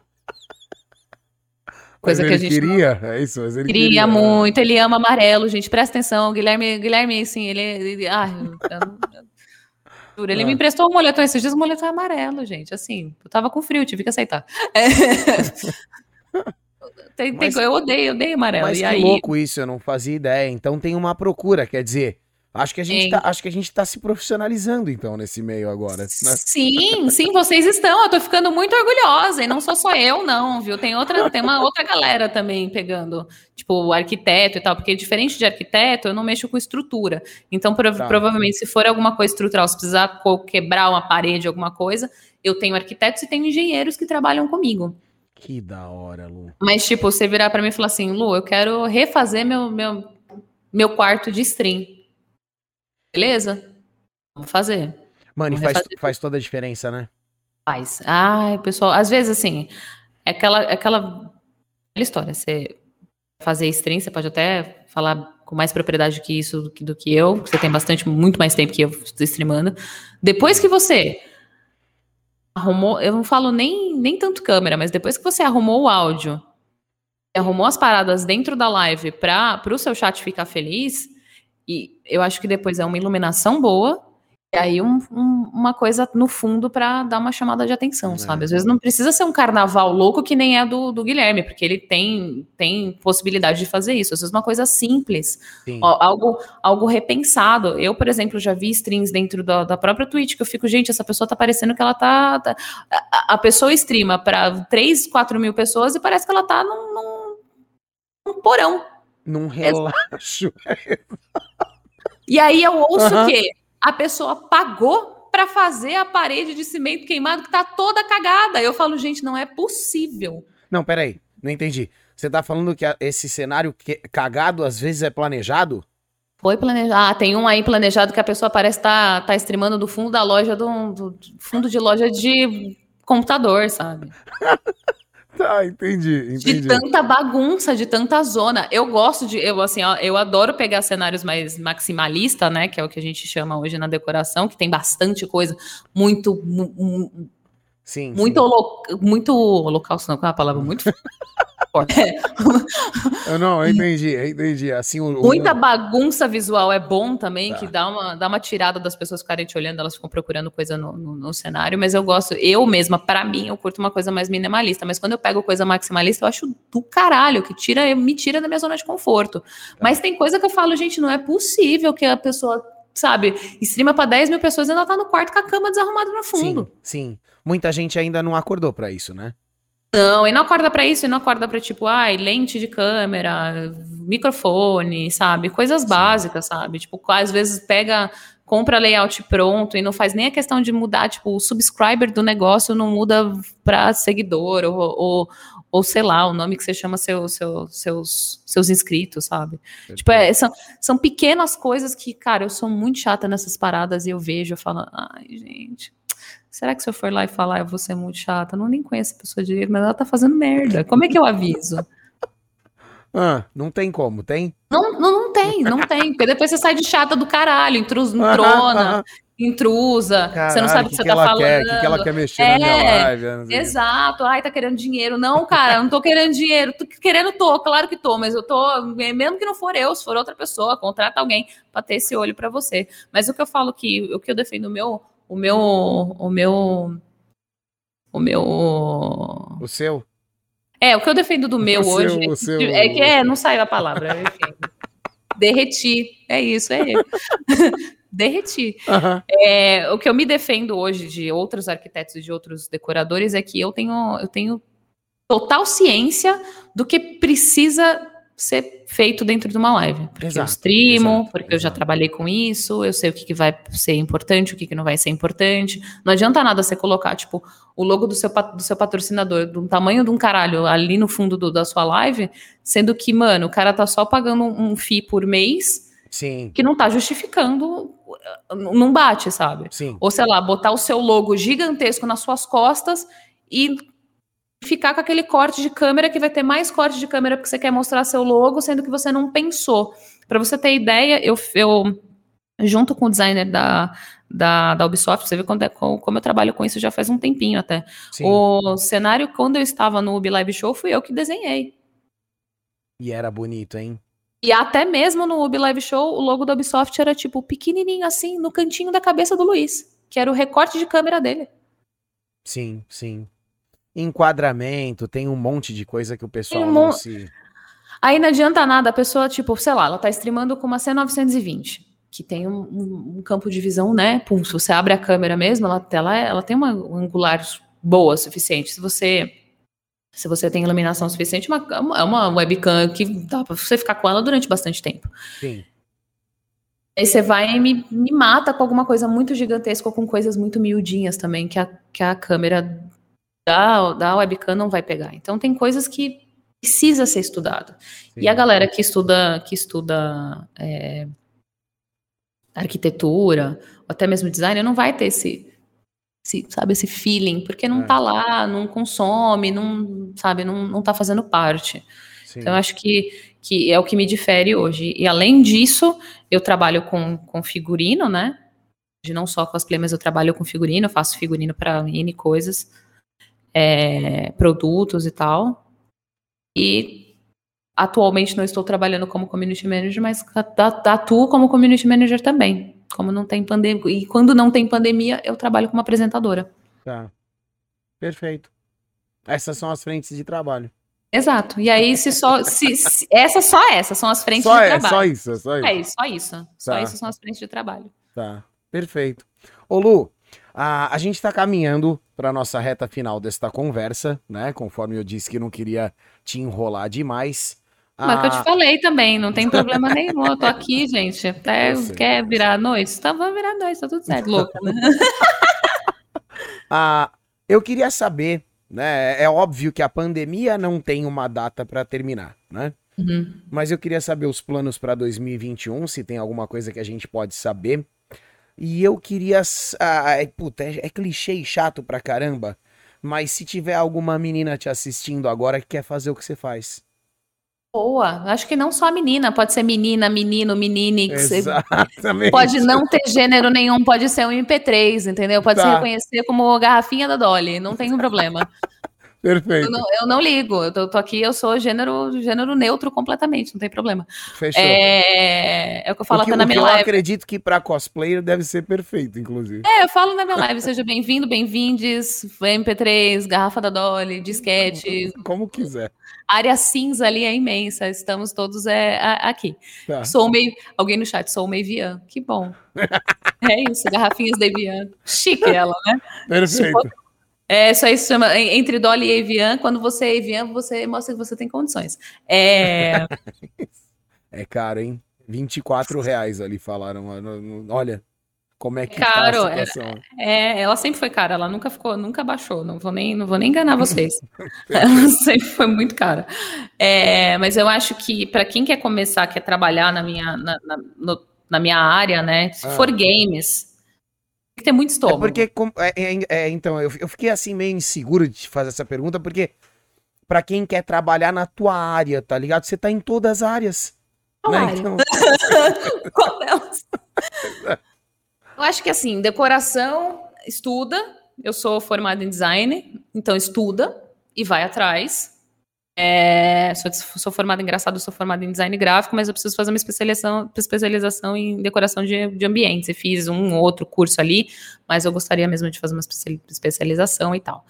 Coisa que a gente queria, não... é isso, mas ele queria, queria muito, ele ama amarelo, gente, presta atenção, Guilherme, Guilherme, assim, ele, ele ah, eu, ele ah. me emprestou um moletom esses dias, um moletom amarelo, gente, assim, eu tava com frio, tive que aceitar. É. *laughs* Tem, mas, tem, eu odeio, eu odeio amarelo. Mas e que aí... louco isso, eu não fazia ideia. Então tem uma procura, quer dizer, Acho que, a gente tá, acho que a gente tá se profissionalizando, então, nesse meio agora. Né? Sim, sim, vocês estão. Eu tô ficando muito orgulhosa. E não sou só eu, não, viu? Tem outra, tem uma outra galera também pegando, tipo, arquiteto e tal, porque diferente de arquiteto, eu não mexo com estrutura. Então, prov tá. provavelmente, se for alguma coisa estrutural, se precisar quebrar uma parede, alguma coisa, eu tenho arquitetos e tenho engenheiros que trabalham comigo. Que da hora, Lu. Mas, tipo, você virar para mim e falar assim, Lu, eu quero refazer meu, meu, meu quarto de stream. Beleza? Vamos fazer. Mano, Vamos e faz, faz toda a diferença, né? Faz. Ai, pessoal, às vezes, assim, é aquela, é aquela, aquela história. Você fazer stream, você pode até falar com mais propriedade que isso do que, do que eu, você tem bastante, muito mais tempo que eu streamando. Depois que você arrumou, eu não falo nem, nem tanto câmera, mas depois que você arrumou o áudio, arrumou as paradas dentro da live para o seu chat ficar feliz, e eu acho que depois é uma iluminação boa, e aí um, um, uma coisa no fundo para dar uma chamada de atenção, é. sabe? Às vezes não precisa ser um carnaval louco que nem é do, do Guilherme, porque ele tem, tem possibilidade de fazer isso. Às vezes uma coisa simples, ó, algo, algo repensado. Eu, por exemplo, já vi streams dentro da, da, própria Twitch que eu fico, gente, essa pessoa tá parecendo que ela tá. tá a, a, pessoa streama para 3, 4 mil pessoas e parece que ela tá num, num, num porão. Num relaxo. E aí eu ouço uhum. o quê? A pessoa pagou para fazer a parede de cimento queimado que tá toda cagada. Eu falo, gente, não é possível. Não, peraí, não entendi. Você tá falando que esse cenário cagado às vezes é planejado? Foi planejado. Ah, tem um aí planejado que a pessoa parece estar tá, tá streamando do fundo da loja, do, do fundo de loja de computador, sabe? *laughs* *laughs* Tá, entendi, entendi. De tanta bagunça, de tanta zona. Eu gosto de, eu assim, ó, eu adoro pegar cenários mais maximalista, né, que é o que a gente chama hoje na decoração, que tem bastante coisa, muito sim, muito sim. Holo, muito holocausto, não, é a palavra muito *laughs* eu não, eu entendi, eu entendi. Assim, o, Muita bagunça visual é bom também, tá. que dá uma, dá uma tirada das pessoas ficarem te olhando, elas ficam procurando coisa no, no, no cenário, mas eu gosto, eu mesma, para mim, eu curto uma coisa mais minimalista, mas quando eu pego coisa maximalista, eu acho do caralho, que tira, me tira da minha zona de conforto. Tá. Mas tem coisa que eu falo, gente, não é possível que a pessoa sabe, streama para 10 mil pessoas e ainda tá no quarto com a cama desarrumada no fundo. Sim, sim. Muita gente ainda não acordou para isso, né? Não, e não acorda para isso, e não acorda para tipo, ai, lente de câmera, microfone, sabe? Coisas básicas, sabe? Tipo, às vezes pega, compra layout pronto e não faz nem a questão de mudar, tipo, o subscriber do negócio não muda para seguidor ou, ou, ou, sei lá, o nome que você chama seu, seu, seus, seus inscritos, sabe? Tipo, é, são, são pequenas coisas que, cara, eu sou muito chata nessas paradas e eu vejo, eu falo, ai, gente Será que se eu for lá e falar eu vou ser muito chata? Eu não nem conheço a pessoa direito, mas ela tá fazendo merda. Como é que eu aviso? *laughs* Ah, não tem como, tem? Não, não, não tem, não tem. Porque depois você sai de chata do caralho, intrus, *laughs* entrona, intrusa, Caralho, você não sabe o que, que, você tá falando. Quer, que, que ela quer mexer é, na minha é, live. Exato. Ai, tá querendo dinheiro. Não, cara, não tô querendo dinheiro. Tô querendo, tô, claro que tô, mas eu tô, mesmo que não for eu, se for outra pessoa, contrata alguém pra ter esse olho pra você. Mas o que eu falo que, o que eu defendo o meu o meu. O meu. O meu. O seu? É, o que eu defendo do meu o hoje. Seu, é, seu, é que é, não saiu a palavra. Derreti. É isso, é. *laughs* Derreti. Uhum. É, o que eu me defendo hoje de outros arquitetos e de outros decoradores é que eu tenho, eu tenho total ciência do que precisa ser feito dentro de uma live. Porque exato, eu streamo, exato, porque exato. eu já trabalhei com isso, eu sei o que, que vai ser importante, o que, que não vai ser importante. Não adianta nada você colocar, tipo, o logo do seu, do seu patrocinador do tamanho de um caralho ali no fundo do, da sua live, sendo que, mano, o cara tá só pagando um, um FII por mês Sim. que não tá justificando, não bate, sabe? Sim. Ou sei lá, botar o seu logo gigantesco nas suas costas e ficar com aquele corte de câmera que vai ter mais corte de câmera porque você quer mostrar seu logo, sendo que você não pensou. Para você ter ideia, eu, eu junto com o designer da, da, da Ubisoft, você vê quando é, como eu trabalho com isso já faz um tempinho até. Sim. O cenário, quando eu estava no Ubi Live Show, fui eu que desenhei. E era bonito, hein? E até mesmo no Ubi Live Show, o logo da Ubisoft era tipo pequenininho assim, no cantinho da cabeça do Luiz, que era o recorte de câmera dele. Sim, sim enquadramento, tem um monte de coisa que o pessoal um não se. Aí não adianta nada, a pessoa, tipo, sei lá, ela tá streamando com uma C920, que tem um, um, um campo de visão, né? Pum, se você abre a câmera mesmo, ela, ela, ela tem uma um angular boa, suficiente. Se você. Se você tem iluminação suficiente, uma, é uma webcam que dá pra você ficar com ela durante bastante tempo. Sim. Aí você vai e me, me mata com alguma coisa muito gigantesca ou com coisas muito miudinhas também, que a, que a câmera da, da webcam não vai pegar. Então tem coisas que precisa ser estudado. Sim. E a galera que estuda, que estuda é, arquitetura, ou até mesmo design, não vai ter esse, esse, sabe, esse feeling, porque não é. tá lá, não consome, não, sabe, não, não tá fazendo parte. Sim. Então, eu acho que, que é o que me difere hoje. E além disso, eu trabalho com, com figurino, né? De não só cosplay, mas eu trabalho com figurino, faço figurino para N coisas, é, produtos e tal. E atualmente não estou trabalhando como community manager, mas atuo como community manager também. Como não tem pandemia. E quando não tem pandemia, eu trabalho como apresentadora. Tá. Perfeito. Essas são as frentes de trabalho. Exato. E aí, se só. Se, se, essa só essa são as frentes só de é, trabalho. Só isso, só isso. É isso, só isso. Tá. Só isso são as frentes de trabalho. Tá. Perfeito. Ô, Lu, a, a gente está caminhando para nossa reta final desta conversa, né? Conforme eu disse que não queria te enrolar demais. Mas que eu te ah. falei também, não tem *laughs* problema nenhum. Eu tô aqui, gente. Até quer virar noite? Então vamos virar noite, tá tudo certo, louca, né? *laughs* ah, eu queria saber, né? É óbvio que a pandemia não tem uma data para terminar, né? Uhum. Mas eu queria saber os planos para 2021, se tem alguma coisa que a gente pode saber. E eu queria. Ah, é, puta, é, é clichê e chato pra caramba. Mas se tiver alguma menina te assistindo agora que quer fazer o que você faz, Boa. Acho que não só a menina, pode ser menina, menino, meninix. Exatamente. Pode não ter gênero nenhum, pode ser um MP3, entendeu? Pode tá. se reconhecer como garrafinha da Dolly, não tem um problema. Perfeito. Eu não, eu não, ligo, eu tô, tô, aqui, eu sou gênero, gênero neutro completamente, não tem problema. Fechou. É, é o que eu falo o que, até na minha eu live. Eu acredito que para cosplayer deve ser perfeito, inclusive. É, eu falo na minha live, seja bem-vindo, bem-vindes, MP3, garrafa da Dolly, disquete. Como quiser. A área cinza ali é imensa, estamos todos é, aqui. Tá. Sou meio. Alguém no chat, sou meio Evian. Que bom. *laughs* é isso, garrafinhas da Evian. Chique ela, né? Perfeito. É, isso aí se chama entre Dolly e Evian. Quando você é Evian, você mostra que você tem condições. É, *laughs* é caro, hein? 24 reais ali falaram. Olha, como é que caro, tá a situação. É, é, ela sempre foi cara, ela nunca ficou, nunca baixou. Não vou nem, não vou nem enganar vocês. *laughs* *laughs* ela sempre foi muito cara. É, mas eu acho que para quem quer começar, quer trabalhar na minha, na, na, no, na minha área, né? Se ah. for games, que ter muito estômago. É porque, é, é, é, então, eu, eu fiquei assim meio inseguro de fazer essa pergunta, porque para quem quer trabalhar na tua área, tá ligado? Você tá em todas as áreas. Qual né? área? Então... *laughs* Qual delas? eu acho que assim, decoração, estuda. Eu sou formada em design, então estuda e vai atrás. É, sou, sou, formada em engraçado, sou formada em design gráfico, mas eu preciso fazer uma especialização, especialização em decoração de, de ambientes. E fiz um outro curso ali, mas eu gostaria mesmo de fazer uma especialização e tal.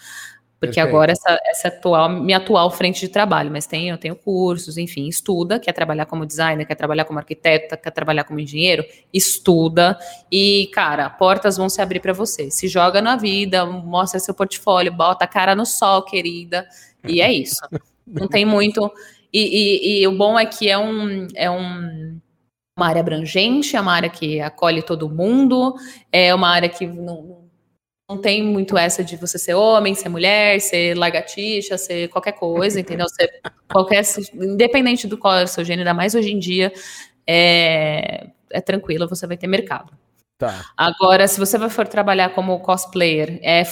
Porque Perfeito. agora essa, essa atual, minha atual frente de trabalho, mas tem, eu tenho cursos, enfim, estuda, quer trabalhar como designer, quer trabalhar como arquiteta, quer trabalhar como engenheiro, estuda e, cara, portas vão se abrir para você. Se joga na vida, mostra seu portfólio, bota a cara no sol, querida, e é isso. *laughs* Não tem muito. E, e, e, o bom é que é, um, é um, uma área abrangente, é uma área que acolhe todo mundo, é uma área que não, não tem muito essa de você ser homem, ser mulher, ser lagartixa, ser qualquer coisa, entendeu? Ser qualquer, independente do qual é o seu gênero, ainda mais hoje em dia, é, é tranquilo, você vai ter mercado. Tá. Agora, se você for trabalhar como cosplayer, é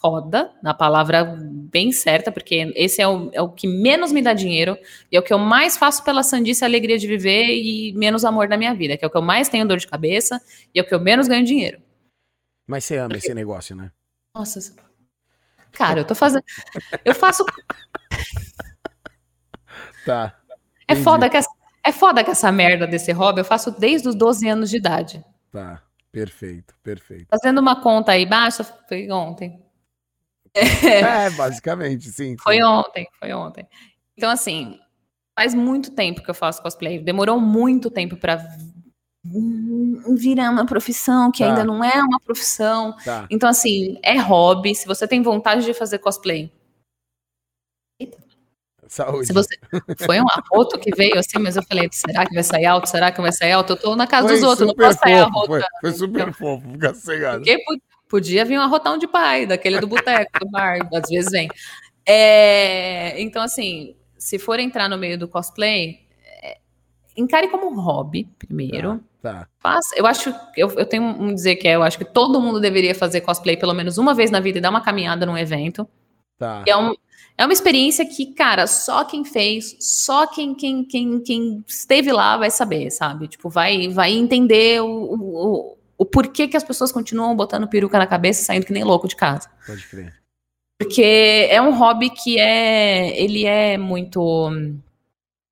foda, na palavra bem certa, porque esse é o, é o que menos me dá dinheiro e é o que eu mais faço pela sandice, a alegria de viver e menos amor na minha vida, que é o que eu mais tenho dor de cabeça e é o que eu menos ganho dinheiro. Mas você ama porque... esse negócio, né? Nossa, cara, eu tô fazendo. Eu faço. *laughs* tá. É foda, que essa... é foda que essa merda desse hobby eu faço desde os 12 anos de idade. Tá. Perfeito, perfeito. Fazendo uma conta aí baixa, foi ontem. É, basicamente, sim, sim. Foi ontem, foi ontem. Então, assim, faz muito tempo que eu faço cosplay. Demorou muito tempo para virar uma profissão que tá. ainda não é uma profissão. Tá. Então, assim, é hobby. Se você tem vontade de fazer cosplay. Eita. Saúde. Se você... Foi um arroto que veio assim, mas eu falei: será que vai sair alto? Será que vai sair alto? Eu tô na casa foi dos outros, não posso sair arroto. Foi, foi super então, fofo, ficar cegado. Porque Podia vir um arrotão de pai, daquele do boteco, do bar, *laughs* às vezes vem. É, então, assim, se for entrar no meio do cosplay, é, encare como um hobby, primeiro. Tá. tá. Faça, eu acho, eu, eu tenho um dizer que é, eu acho que todo mundo deveria fazer cosplay pelo menos uma vez na vida e dar uma caminhada num evento. Tá. É, um, é uma experiência que, cara, só quem fez, só quem, quem, quem, quem esteve lá vai saber, sabe? Tipo, vai, vai entender o, o, o porquê que as pessoas continuam botando peruca na cabeça e saindo que nem louco de casa. Pode crer. Porque é um hobby que é. Ele é muito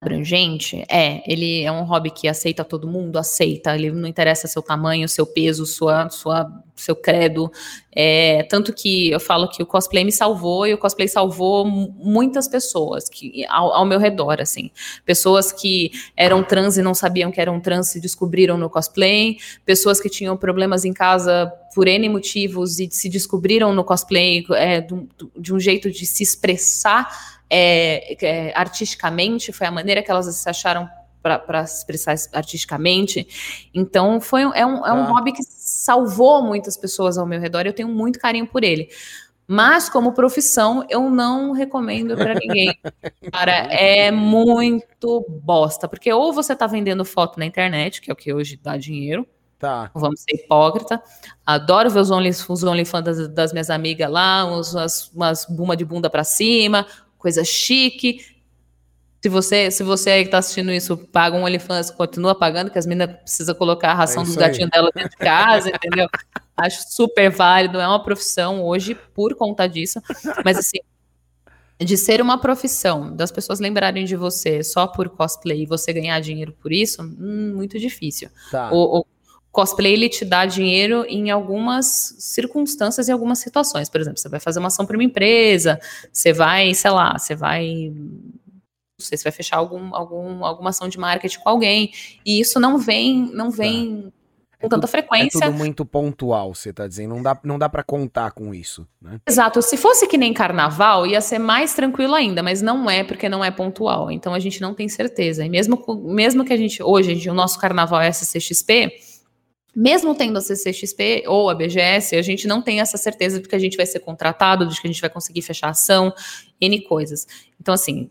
abrangente? É, ele é um hobby que aceita todo mundo, aceita, ele não interessa seu tamanho, seu peso, sua, sua, seu credo. É, tanto que eu falo que o cosplay me salvou e o cosplay salvou muitas pessoas que, ao, ao, meu redor, assim. Pessoas que eram trans e não sabiam que eram trans se descobriram no cosplay, pessoas que tinham problemas em casa por N motivos e se descobriram no cosplay é, de, de um jeito de se expressar é, é, artisticamente, foi a maneira que elas se acharam para se expressar artisticamente. Então, foi, é, um, é um ah. hobby que salvou muitas pessoas ao meu redor e eu tenho muito carinho por ele. Mas, como profissão, eu não recomendo para ninguém. *laughs* Cara, é muito bosta. Porque ou você está vendendo foto na internet, que é o que hoje dá dinheiro. Tá. Vamos ser hipócrita. Adoro ver os OnlyFans os only das, das minhas amigas lá, uns, umas, umas buma de bunda para cima, coisa chique. Se você, se você aí que tá assistindo isso paga um OnlyFans, continua pagando, que as meninas precisam colocar a ração é dos gatinhos dela dentro de casa, entendeu? *laughs* Acho super válido, é uma profissão hoje por conta disso. Mas assim, de ser uma profissão, das pessoas lembrarem de você só por cosplay e você ganhar dinheiro por isso, hum, muito difícil. Tá. O, o, cosplay ele te dá dinheiro em algumas circunstâncias e algumas situações. Por exemplo, você vai fazer uma ação para uma empresa, você vai, sei lá, você vai não sei, você vai fechar algum, algum, alguma ação de marketing com alguém. E isso não vem, não vem tá. com é tanta tudo, frequência. É tudo muito pontual, você está dizendo. Não dá, não dá para contar com isso, né? Exato. Se fosse que nem carnaval, ia ser mais tranquilo ainda, mas não é porque não é pontual. Então a gente não tem certeza. E mesmo, mesmo que a gente, hoje, o nosso carnaval é SCXP, mesmo tendo a CCXP ou a BGS, a gente não tem essa certeza de que a gente vai ser contratado, de que a gente vai conseguir fechar ação, N coisas. Então, assim,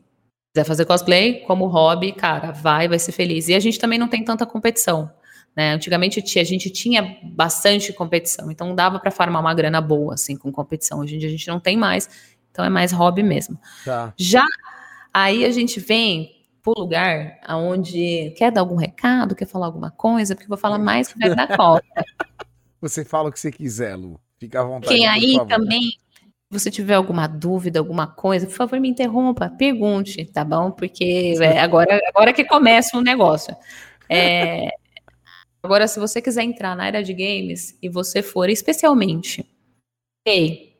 quiser fazer cosplay como hobby, cara, vai, vai ser feliz. E a gente também não tem tanta competição. Né? Antigamente a gente tinha bastante competição, então dava para farmar uma grana boa assim com competição. Hoje em dia a gente não tem mais, então é mais hobby mesmo. Tá. Já aí a gente vem pro lugar aonde quer dar algum recado, quer falar alguma coisa, porque eu vou falar mais que da Copa. *laughs* Você fala o que você quiser, Lu. Fica à vontade. Quem aí também, se você tiver alguma dúvida, alguma coisa, por favor, me interrompa, pergunte, tá bom? Porque é, agora, agora que começa o negócio. É, agora, se você quiser entrar na área de games e você for especialmente gay,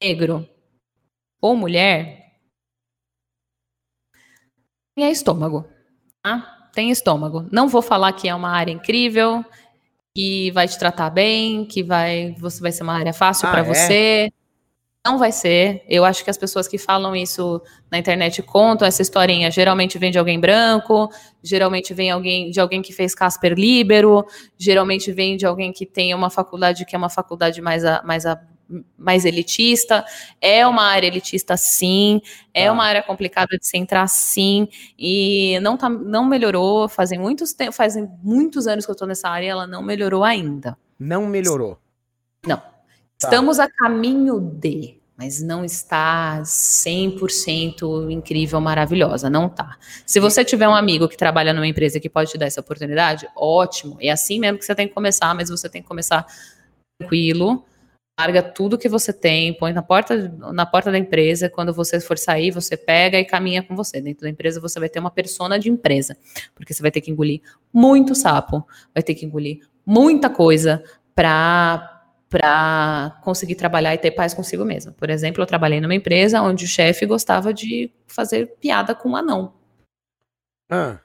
negro ou mulher, tem estômago. Tá? Tem estômago. Não vou falar que é uma área incrível, que vai te tratar bem, que vai, você vai ser uma área fácil ah, para é? você. Não vai ser. Eu acho que as pessoas que falam isso na internet contam essa historinha. Geralmente vem de alguém branco, geralmente vem alguém de alguém que fez Casper Libero, geralmente vem de alguém que tem uma faculdade que é uma faculdade mais, a, mais a, mais elitista, é uma área elitista sim, é ah. uma área complicada de se entrar sim, e não, tá, não melhorou, fazem muitos, fazem muitos anos que eu estou nessa área e ela não melhorou ainda. Não melhorou? Não. Tá. Estamos a caminho de, mas não está 100% incrível, maravilhosa, não tá. Se você tiver um amigo que trabalha numa empresa que pode te dar essa oportunidade, ótimo, é assim mesmo que você tem que começar, mas você tem que começar tranquilo, larga tudo que você tem, põe na porta, na porta da empresa. Quando você for sair, você pega e caminha com você. Dentro da empresa, você vai ter uma persona de empresa, porque você vai ter que engolir muito sapo, vai ter que engolir muita coisa para para conseguir trabalhar e ter paz consigo mesmo. Por exemplo, eu trabalhei numa empresa onde o chefe gostava de fazer piada com um anão. Ah.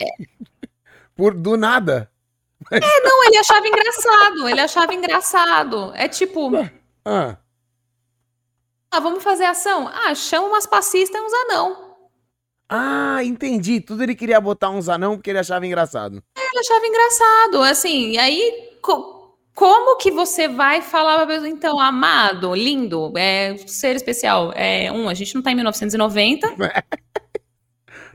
É. *laughs* Por do nada. É, não, ele achava engraçado. Ele achava engraçado. É tipo. Ah. ah vamos fazer ação? Ah, chama umas passistas e uns anão. Ah, entendi. Tudo ele queria botar uns anão porque ele achava engraçado. É, ele achava engraçado. Assim, e aí. Co como que você vai falar pra pessoa, então, amado, lindo, é, ser especial? É, um, a gente não tá em 1990. *laughs*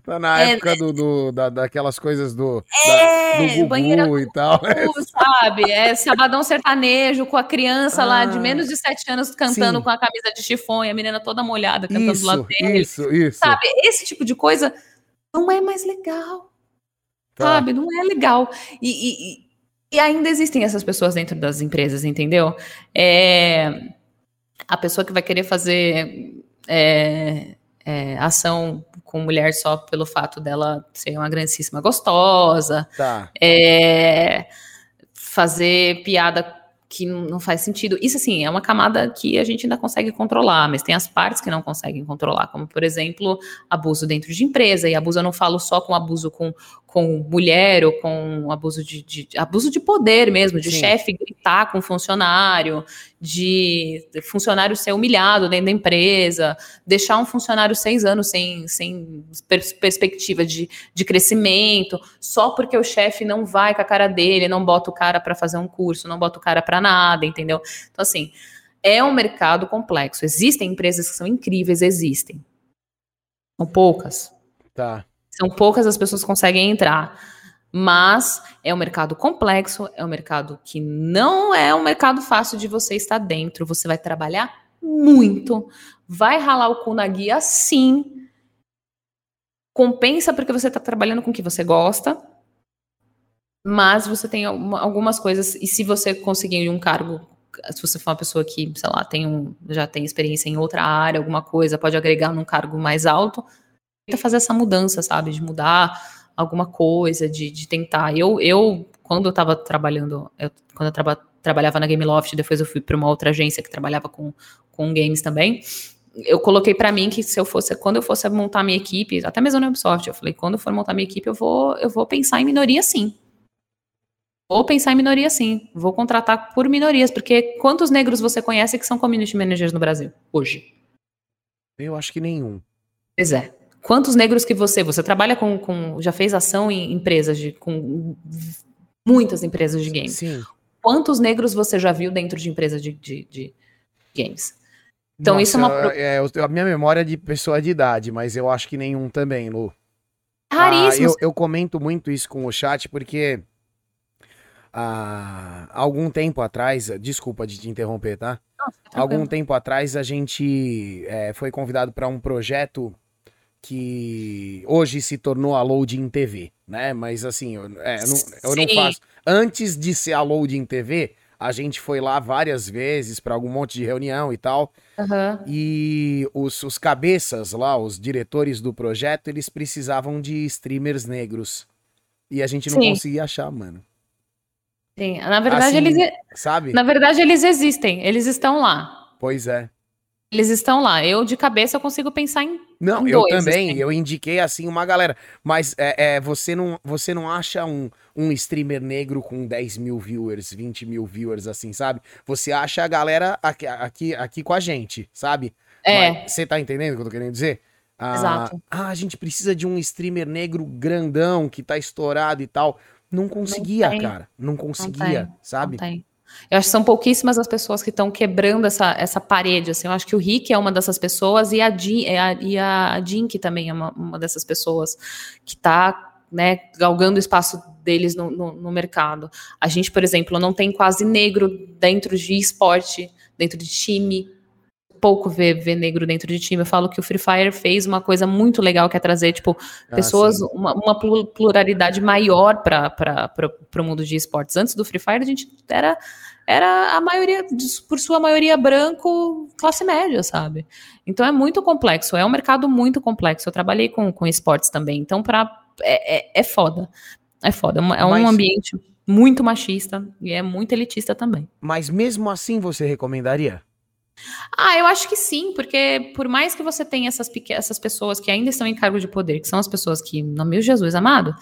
Tá na é, época do, do da, daquelas coisas do, é, da, do Gugu e tal. Gugu, sabe? É sabadão sertanejo com a criança ah, lá de ah. menos de sete anos cantando sim. com a camisa de chifão e a menina toda molhada cantando isso, lá dele. Isso, isso. Sabe? Esse tipo de coisa não é mais legal. Tá. Sabe? Não é legal. E, e, e, ainda existem essas pessoas dentro das empresas, entendeu? É, a pessoa que vai querer fazer. É, é, ação com mulher só pelo fato dela ser uma grandíssima gostosa. Tá. É, fazer piada que não faz sentido. Isso, assim, é uma camada que a gente ainda consegue controlar, mas tem as partes que não conseguem controlar, como, por exemplo, abuso dentro de empresa. E abuso eu não falo só com abuso com, com mulher ou com abuso de, de abuso de poder mesmo, de Sim. chefe gritar com funcionário, de funcionário ser humilhado dentro da empresa, deixar um funcionário seis anos sem, sem pers perspectiva de, de crescimento, só porque o chefe não vai com a cara dele, não bota o cara para fazer um curso, não bota o cara para nada, entendeu? Então, assim, é um mercado complexo. Existem empresas que são incríveis, existem. São poucas. Tá. São poucas as pessoas que conseguem entrar. Mas é um mercado complexo, é um mercado que não é um mercado fácil de você estar dentro. Você vai trabalhar muito, vai ralar o cu na guia sim. Compensa porque você está trabalhando com o que você gosta, mas você tem algumas coisas, e se você conseguir um cargo, se você for uma pessoa que, sei lá, tem um, já tem experiência em outra área, alguma coisa, pode agregar num cargo mais alto, fazer essa mudança, sabe? De mudar alguma coisa, de, de tentar. Eu, eu, quando eu estava trabalhando, eu, quando eu traba, trabalhava na Gameloft, depois eu fui para uma outra agência que trabalhava com, com games também. Eu coloquei para mim que se eu fosse, quando eu fosse montar minha equipe, até mesmo na Ubisoft, eu falei, quando eu for montar minha equipe, eu vou, eu vou pensar em minoria sim. Vou pensar em minoria sim. Vou contratar por minorias, porque quantos negros você conhece que são community managers no Brasil hoje? Eu acho que nenhum. Pois é. Quantos negros que você. Você trabalha com. com já fez ação em empresas, de, com muitas empresas de games. Sim. Quantos negros você já viu dentro de empresas de, de, de games? Então, Nossa, isso é uma. É, a minha memória é de pessoa de idade, mas eu acho que nenhum também, Lu. Raríssimo. Ah, eu, eu comento muito isso com o chat porque. Ah, algum tempo atrás, desculpa de te interromper, tá? Nossa, algum tempo atrás a gente é, foi convidado para um projeto que hoje se tornou a Loading TV, né? Mas assim, eu, é, eu, não, eu não, faço. Antes de ser a Loading TV, a gente foi lá várias vezes para algum monte de reunião e tal. Uhum. E os, os cabeças lá, os diretores do projeto, eles precisavam de streamers negros. E a gente não Sim. conseguia achar, mano. Sim, na verdade assim, eles. Sabe? Na verdade, eles existem, eles estão lá. Pois é. Eles estão lá. Eu, de cabeça, eu consigo pensar em. Não, em eu dois, também. Assim. Eu indiquei, assim, uma galera. Mas é, é, você, não, você não acha um, um streamer negro com 10 mil viewers, 20 mil viewers, assim, sabe? Você acha a galera aqui, aqui, aqui com a gente, sabe? É. Mas, você tá entendendo o que eu tô querendo dizer? Ah, Exato. Ah, a gente precisa de um streamer negro grandão que tá estourado e tal. Não conseguia, não cara. Não conseguia, não sabe? Não tem. Eu acho que são pouquíssimas as pessoas que estão quebrando essa, essa parede. Assim. Eu acho que o Rick é uma dessas pessoas e a, Jean, é e a Jink também é uma, uma dessas pessoas que está né, galgando o espaço deles no, no, no, mercado. A gente, por exemplo, não tem quase negro dentro de esporte, dentro de time. Pouco ver, ver negro dentro de time. Eu falo que o Free Fire fez uma coisa muito legal, que é trazer, tipo, ah, pessoas, uma, uma, pluralidade maior para o mundo de esportes. Antes do Free Fire, a gente era era a maioria, por sua maioria branco, classe média, sabe? Então é muito complexo, é um mercado muito complexo. Eu trabalhei com, com esportes também, então pra, é, é, é foda. É foda, é um Mas... ambiente muito machista e é muito elitista também. Mas mesmo assim você recomendaria? Ah, eu acho que sim, porque por mais que você tenha essas, essas pessoas que ainda estão em cargo de poder, que são as pessoas que, no meu Jesus amado,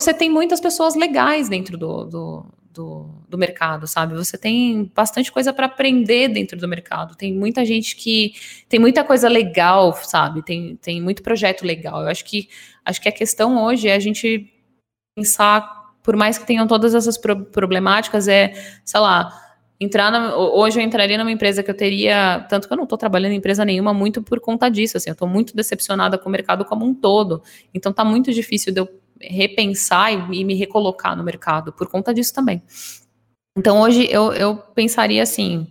você tem muitas pessoas legais dentro do, do, do, do mercado, sabe? Você tem bastante coisa para aprender dentro do mercado. Tem muita gente que tem muita coisa legal, sabe? Tem, tem muito projeto legal. Eu acho que acho que a questão hoje é a gente pensar, por mais que tenham todas essas pro problemáticas, é, sei lá, entrar na, hoje eu entraria numa empresa que eu teria, tanto que eu não estou trabalhando em empresa nenhuma muito por conta disso, assim, eu estou muito decepcionada com o mercado como um todo, então tá muito difícil de eu repensar e, e me recolocar no mercado por conta disso também. Então hoje eu, eu pensaria assim,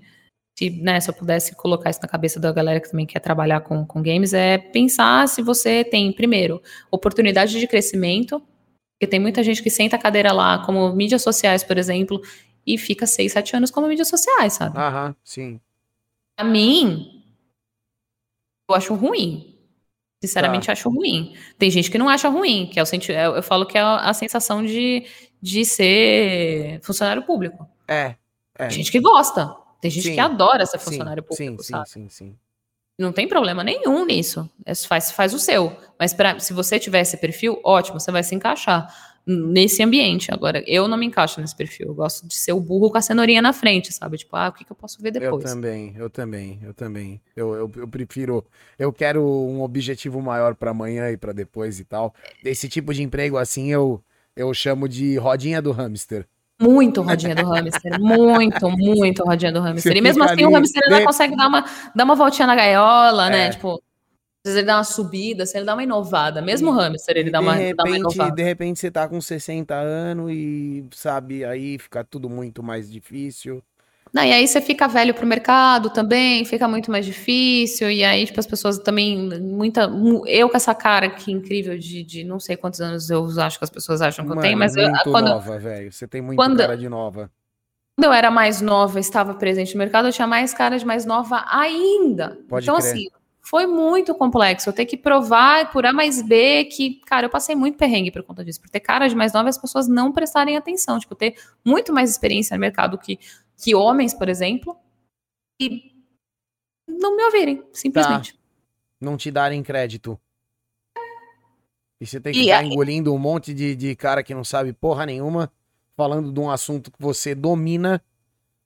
se, né, se eu pudesse colocar isso na cabeça da galera que também quer trabalhar com, com games, é pensar se você tem, primeiro, oportunidade de crescimento, porque tem muita gente que senta a cadeira lá, como mídias sociais, por exemplo, e fica seis, sete anos como mídias sociais, sabe? Aham, sim. Pra mim, eu acho ruim. Sinceramente, tá. acho ruim. Tem gente que não acha ruim, que é o senti eu, eu falo que é a sensação de, de ser funcionário público. É. é. Tem gente que gosta. Tem gente sim. que adora ser funcionário sim, público, sim, sabe? Sim, sim, sim. Não tem problema nenhum nisso. É, faz, faz o seu. Mas pra, se você tiver esse perfil, ótimo, você vai se encaixar nesse ambiente. Agora, eu não me encaixo nesse perfil. Eu gosto de ser o burro com a cenourinha na frente, sabe? Tipo, ah, o que, que eu posso ver depois? Eu também, eu também, eu também. Eu, eu, eu prefiro. Eu quero um objetivo maior para amanhã e para depois e tal. Esse tipo de emprego assim eu, eu chamo de rodinha do hamster. Muito rodinha do hamster, *laughs* muito, muito rodinha do hamster. Você e mesmo assim ali, o hamster ainda de... consegue dar uma, dar uma voltinha na gaiola, né? é. né? Tipo, às vezes ele dá uma subida, assim, ele dá uma inovada. Mesmo o hamster, ele dá uma, repente, dá uma inovada. De repente você tá com 60 anos e, sabe, aí fica tudo muito mais difícil. Não, e aí você fica velho pro mercado também, fica muito mais difícil, e aí, tipo, as pessoas também, muita, eu com essa cara que incrível de, de não sei quantos anos eu acho que as pessoas acham que Mano, eu tenho, mas muito eu, quando, nova, velho, você tem muito quando, cara de nova. Quando eu era mais nova, estava presente no mercado, eu tinha mais cara de mais nova ainda. Pode então, crer. assim, foi muito complexo. Eu ter que provar por A mais B que, cara, eu passei muito perrengue por conta disso. Por ter cara de mais nova, as pessoas não prestarem atenção. Tipo, ter muito mais experiência no mercado que, que homens, por exemplo, e não me ouvirem, simplesmente. Tá. Não te darem crédito. E você tem que e ficar aí... engolindo um monte de, de cara que não sabe porra nenhuma, falando de um assunto que você domina,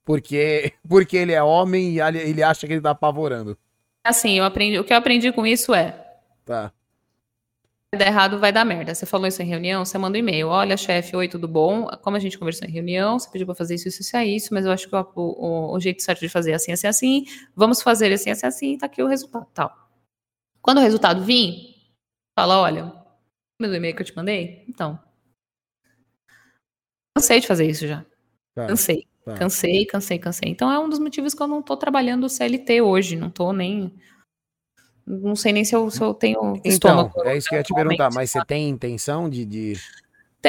porque, *laughs* porque ele é homem e ele acha que ele tá apavorando. Assim, eu aprendi, o que eu aprendi com isso é. Tá. Se der errado, vai dar merda. Você falou isso em reunião, você manda um e-mail. Olha, chefe, oi, tudo bom? Como a gente conversou em reunião, você pediu para fazer isso, isso, isso, é isso, mas eu acho que o, o, o, jeito certo de fazer é assim, assim, assim. Vamos fazer assim, assim, assim, tá aqui o resultado, tal. Quando o resultado vir, fala, olha, meu e-mail que eu te mandei? Então. Cansei de fazer isso já. Tá. Cansei. Tá. Cansei, cansei, cansei. Então é um dos motivos que eu não tô trabalhando CLT hoje. Não tô nem. Não sei nem se eu, se eu tenho então, estômago. É isso que eu ia te perguntar, mas você tem intenção de, de.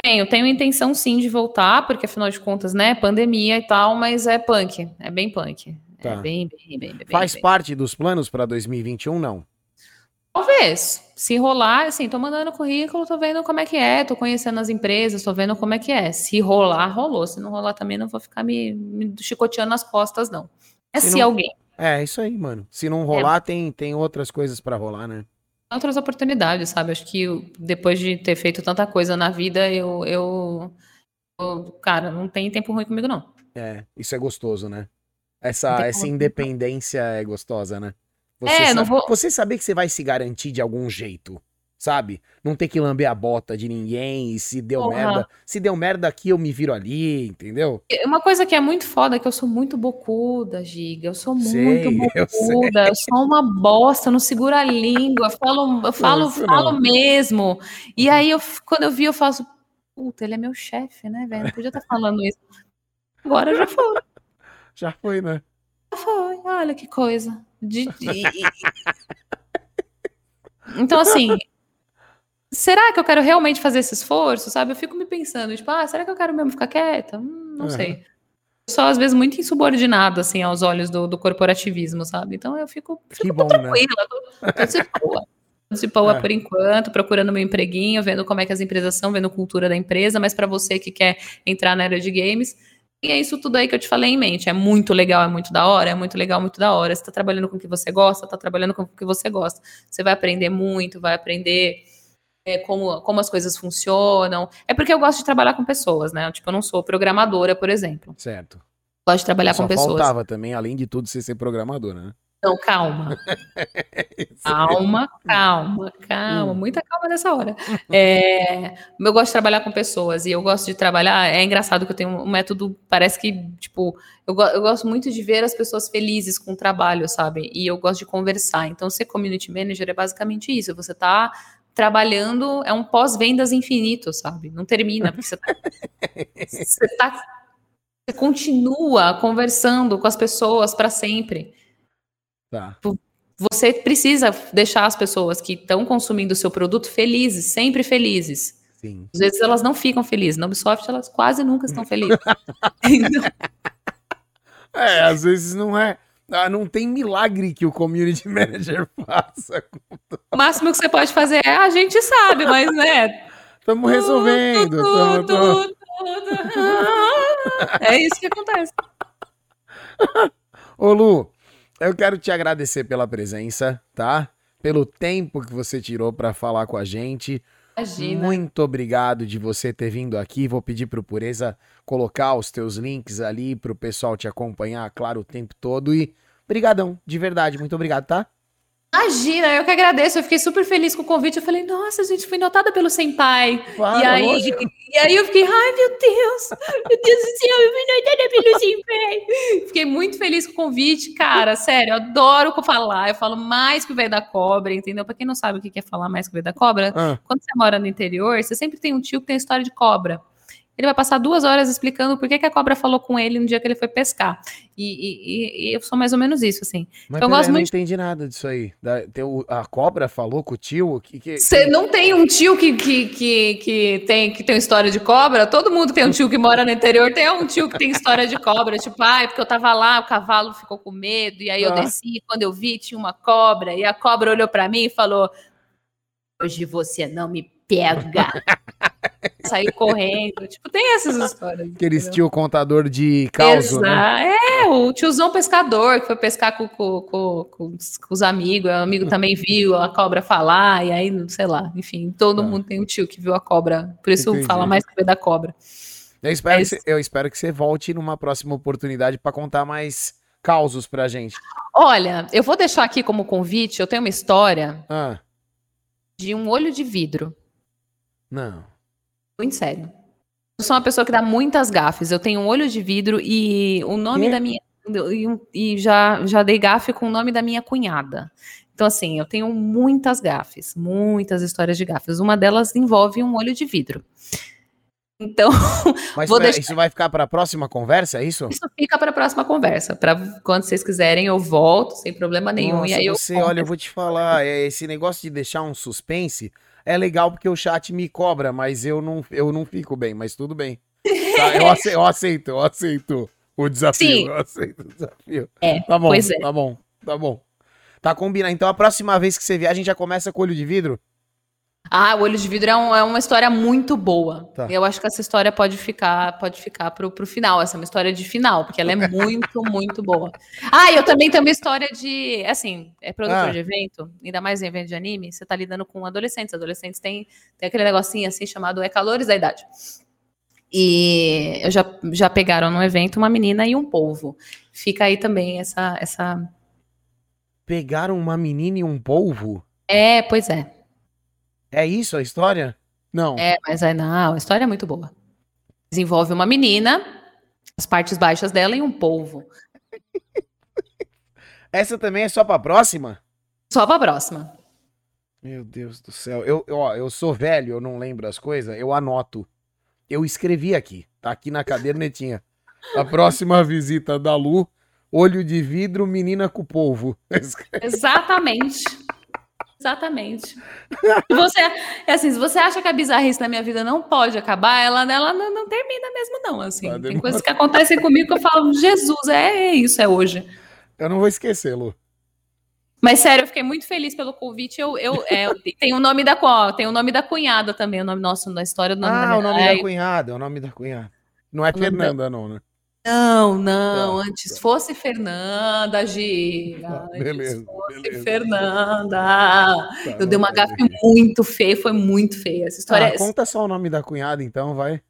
Tenho, tenho intenção sim de voltar, porque afinal de contas, né, pandemia e tal, mas é punk, é bem punk. É tá. É bem, bem, bem, bem Faz bem. parte dos planos para 2021, não? Talvez. Se rolar, assim, tô mandando currículo, tô vendo como é que é, tô conhecendo as empresas, tô vendo como é que é. Se rolar, rolou. Se não rolar também, não vou ficar me, me chicoteando nas costas, não. É se, se não... alguém. É, isso aí, mano. Se não rolar, é. tem, tem outras coisas para rolar, né? Outras oportunidades, sabe? Acho que depois de ter feito tanta coisa na vida, eu, eu, eu cara, não tem tempo ruim comigo, não. É, isso é gostoso, né? Essa, essa independência é gostosa, né? Você é, sabe, não vou... Você saber que você vai se garantir de algum jeito, sabe? Não ter que lamber a bota de ninguém e se deu Porra. merda. Se deu merda aqui, eu me viro ali, entendeu? Uma coisa que é muito foda é que eu sou muito bocuda, Giga. Eu sou sei, muito bocuda. Eu, eu, sou uma bosta, não seguro a língua. Eu falo, eu falo, falo mesmo. E uhum. aí, eu, quando eu vi, eu faço, puta, ele é meu chefe, né, velho? Não podia estar falando isso. Agora já foi. *laughs* Já foi, né? Já foi. Olha que coisa. De, de... então, assim, será que eu quero realmente fazer esse esforço, sabe? Eu fico me pensando, tipo, ah, será que eu quero mesmo ficar quieta? Hum, não uhum. sei. Eu sou, às vezes, muito insubordinado, assim, aos olhos do, do corporativismo, sabe? Então, eu fico, fico bom, né? tranquila, né? tô, tô de boa. de boa é. por enquanto, procurando meu empreguinho, vendo como é que as empresas são, vendo a cultura da empresa, mas para você que quer entrar na área de games, e é isso tudo aí que eu te falei em mente. É muito legal, é muito da hora, é muito legal, muito da hora. Você está trabalhando com o que você gosta, está trabalhando com o que você gosta. Você vai aprender muito, vai aprender é, como, como as coisas funcionam. É porque eu gosto de trabalhar com pessoas, né? Tipo, eu não sou programadora, por exemplo. Certo. Gosto de trabalhar Só com pessoas. faltava também, além de tudo, você ser programadora, né? Não, calma. *laughs* calma, calma, calma. Hum. Muita calma nessa hora. *laughs* É, eu gosto de trabalhar com pessoas e eu gosto de trabalhar. É engraçado que eu tenho um método, parece que, tipo, eu, eu gosto muito de ver as pessoas felizes com o trabalho, sabe? E eu gosto de conversar. Então, ser community manager é basicamente isso. Você tá trabalhando, é um pós-vendas infinito, sabe? Não termina, porque você tá, *laughs* você tá você continua conversando com as pessoas para sempre. Tá. Você precisa deixar as pessoas que estão consumindo o seu produto felizes, sempre felizes. Sim. Às vezes elas não ficam felizes. Na Ubisoft, elas quase nunca estão felizes. *laughs* é, às vezes não é. Ah, não tem milagre que o community *laughs* manager faça. O máximo que você pode fazer é a gente sabe, mas né. Estamos resolvendo. Tudo, tudo, tudo. É isso que acontece. *laughs* Ô Lu, eu quero te agradecer pela presença, tá? Pelo tempo que você tirou para falar com a gente. Imagina. Muito obrigado de você ter vindo aqui. Vou pedir pro Pureza colocar os teus links ali pro pessoal te acompanhar, claro, o tempo todo. E brigadão, de verdade. Muito obrigado, tá? Imagina, eu que agradeço. Eu fiquei super feliz com o convite. Eu falei, nossa, gente, fui notada pelo Senpai. Claro, e, aí, e aí eu fiquei, ai meu Deus, meu Deus do céu, eu fui notada pelo Senpai. Fiquei muito feliz com o convite, cara. Sério, eu adoro falar. Eu falo mais que o velho da cobra, entendeu? Pra quem não sabe o que é falar mais que o velho da cobra, ah. quando você mora no interior, você sempre tem um tio que tem história de cobra. Ele vai passar duas horas explicando por que, que a cobra falou com ele no dia que ele foi pescar. E, e, e eu sou mais ou menos isso, assim. Mas então, eu gosto eu muito... não entendi nada disso aí. Da, tem, a cobra falou com o tio? Que, que, Você não tem um tio que, que, que, que, tem, que tem história de cobra? Todo mundo tem um tio que mora no interior, tem um tio que tem história de cobra. Tipo, ah, é porque eu tava lá, o cavalo ficou com medo, e aí eu ah. desci, quando eu vi, tinha uma cobra, e a cobra olhou para mim e falou: Hoje você não me pega. *laughs* *laughs* Sair correndo. Tipo, tem essas histórias. Aqueles tio contador de causa, né? É, o tiozão pescador que foi pescar com, com, com, com os, os, amigos. O amigo também viu a cobra falar, e aí, sei lá, enfim, todo ah. mundo tem um tio que viu a cobra. Por isso Entendi. fala mais que da cobra. Eu espero, é que você, eu espero que você volte numa próxima oportunidade para contar mais causos pra gente. Olha, eu vou deixar aqui como convite, eu tenho uma história ah. de um olho de vidro. Não. Muito sério. Eu sou uma pessoa que dá muitas gafes. Eu tenho um olho de vidro e o nome da minha. E, já, já dei gafe com o nome da minha cunhada. Então, assim, eu tenho muitas gafes, muitas histórias de gafes. Uma delas envolve um olho de vidro. Então, *laughs* Mas vou deixar... isso vai ficar para a próxima conversa, é isso? Isso fica para a próxima conversa. Para quando vocês quiserem, eu volto sem problema nenhum. Nossa, e aí você, eu olha, eu vou te falar, é, esse negócio de deixar um suspense é legal porque o chat me cobra, mas eu não, eu não fico bem, mas tudo bem. *laughs* Tá, eu, aceito, eu aceito, eu aceito o desafio. Sim. Eu aceito o desafio. É, tá bom, é. tá bom, tá bom. Tá combinado. Então a próxima vez que você vier, a gente já começa com olho de vidro? Ah, o Olho de Vidro é, um, é uma história muito boa. Tá. Eu acho que essa história pode ficar, pode ficar pro, pro final. Essa é uma história de final, porque ela é *laughs* muito, muito boa. Ah, eu também tenho uma história de. Assim, é produtor ah. de evento, ainda mais em evento de anime, você tá lidando com adolescentes. Adolescentes têm, têm aquele negocinho assim chamado É Calores da Idade. E eu já, já pegaram no evento uma menina e um polvo. Fica aí também essa. essa... Pegaram uma menina e um polvo? É, pois é. É isso a história? Não. É, mas é, não, a história é muito boa. Desenvolve uma menina, as partes baixas dela e um polvo. *laughs* Essa também é só pra próxima? Só pra próxima. Meu Deus do céu. Eu, eu, ó, eu sou velho, eu não lembro as coisas, eu anoto. Eu escrevi aqui, tá aqui na cadernetinha. A próxima visita da Lu, olho de vidro, menina com polvo. *laughs* Exatamente. Exatamente. você, é assim, se você acha que a bizarrice na minha vida não pode acabar, ela, ela não, não termina mesmo, não. Assim, tá tem coisas que acontecem comigo que eu falo, Jesus, é, é isso, é hoje. Eu não vou esquecer, Lu. Mas sério, eu fiquei muito feliz pelo convite. Eu, eu, é, tem o nome da tem o nome da cunhada também, o nome nosso da história do nome ah, da o nome da cunhada, é o nome da cunhada. Não é Fernanda, não, né? Não, não, tá, antes fosse Fernanda, Gira. Tá, beleza, fosse beleza. Fernanda. Tá, eu dei uma gafe muito feia, foi muito feia. Essa história. Ah, é... Conta só o nome da cunhada, então, vai.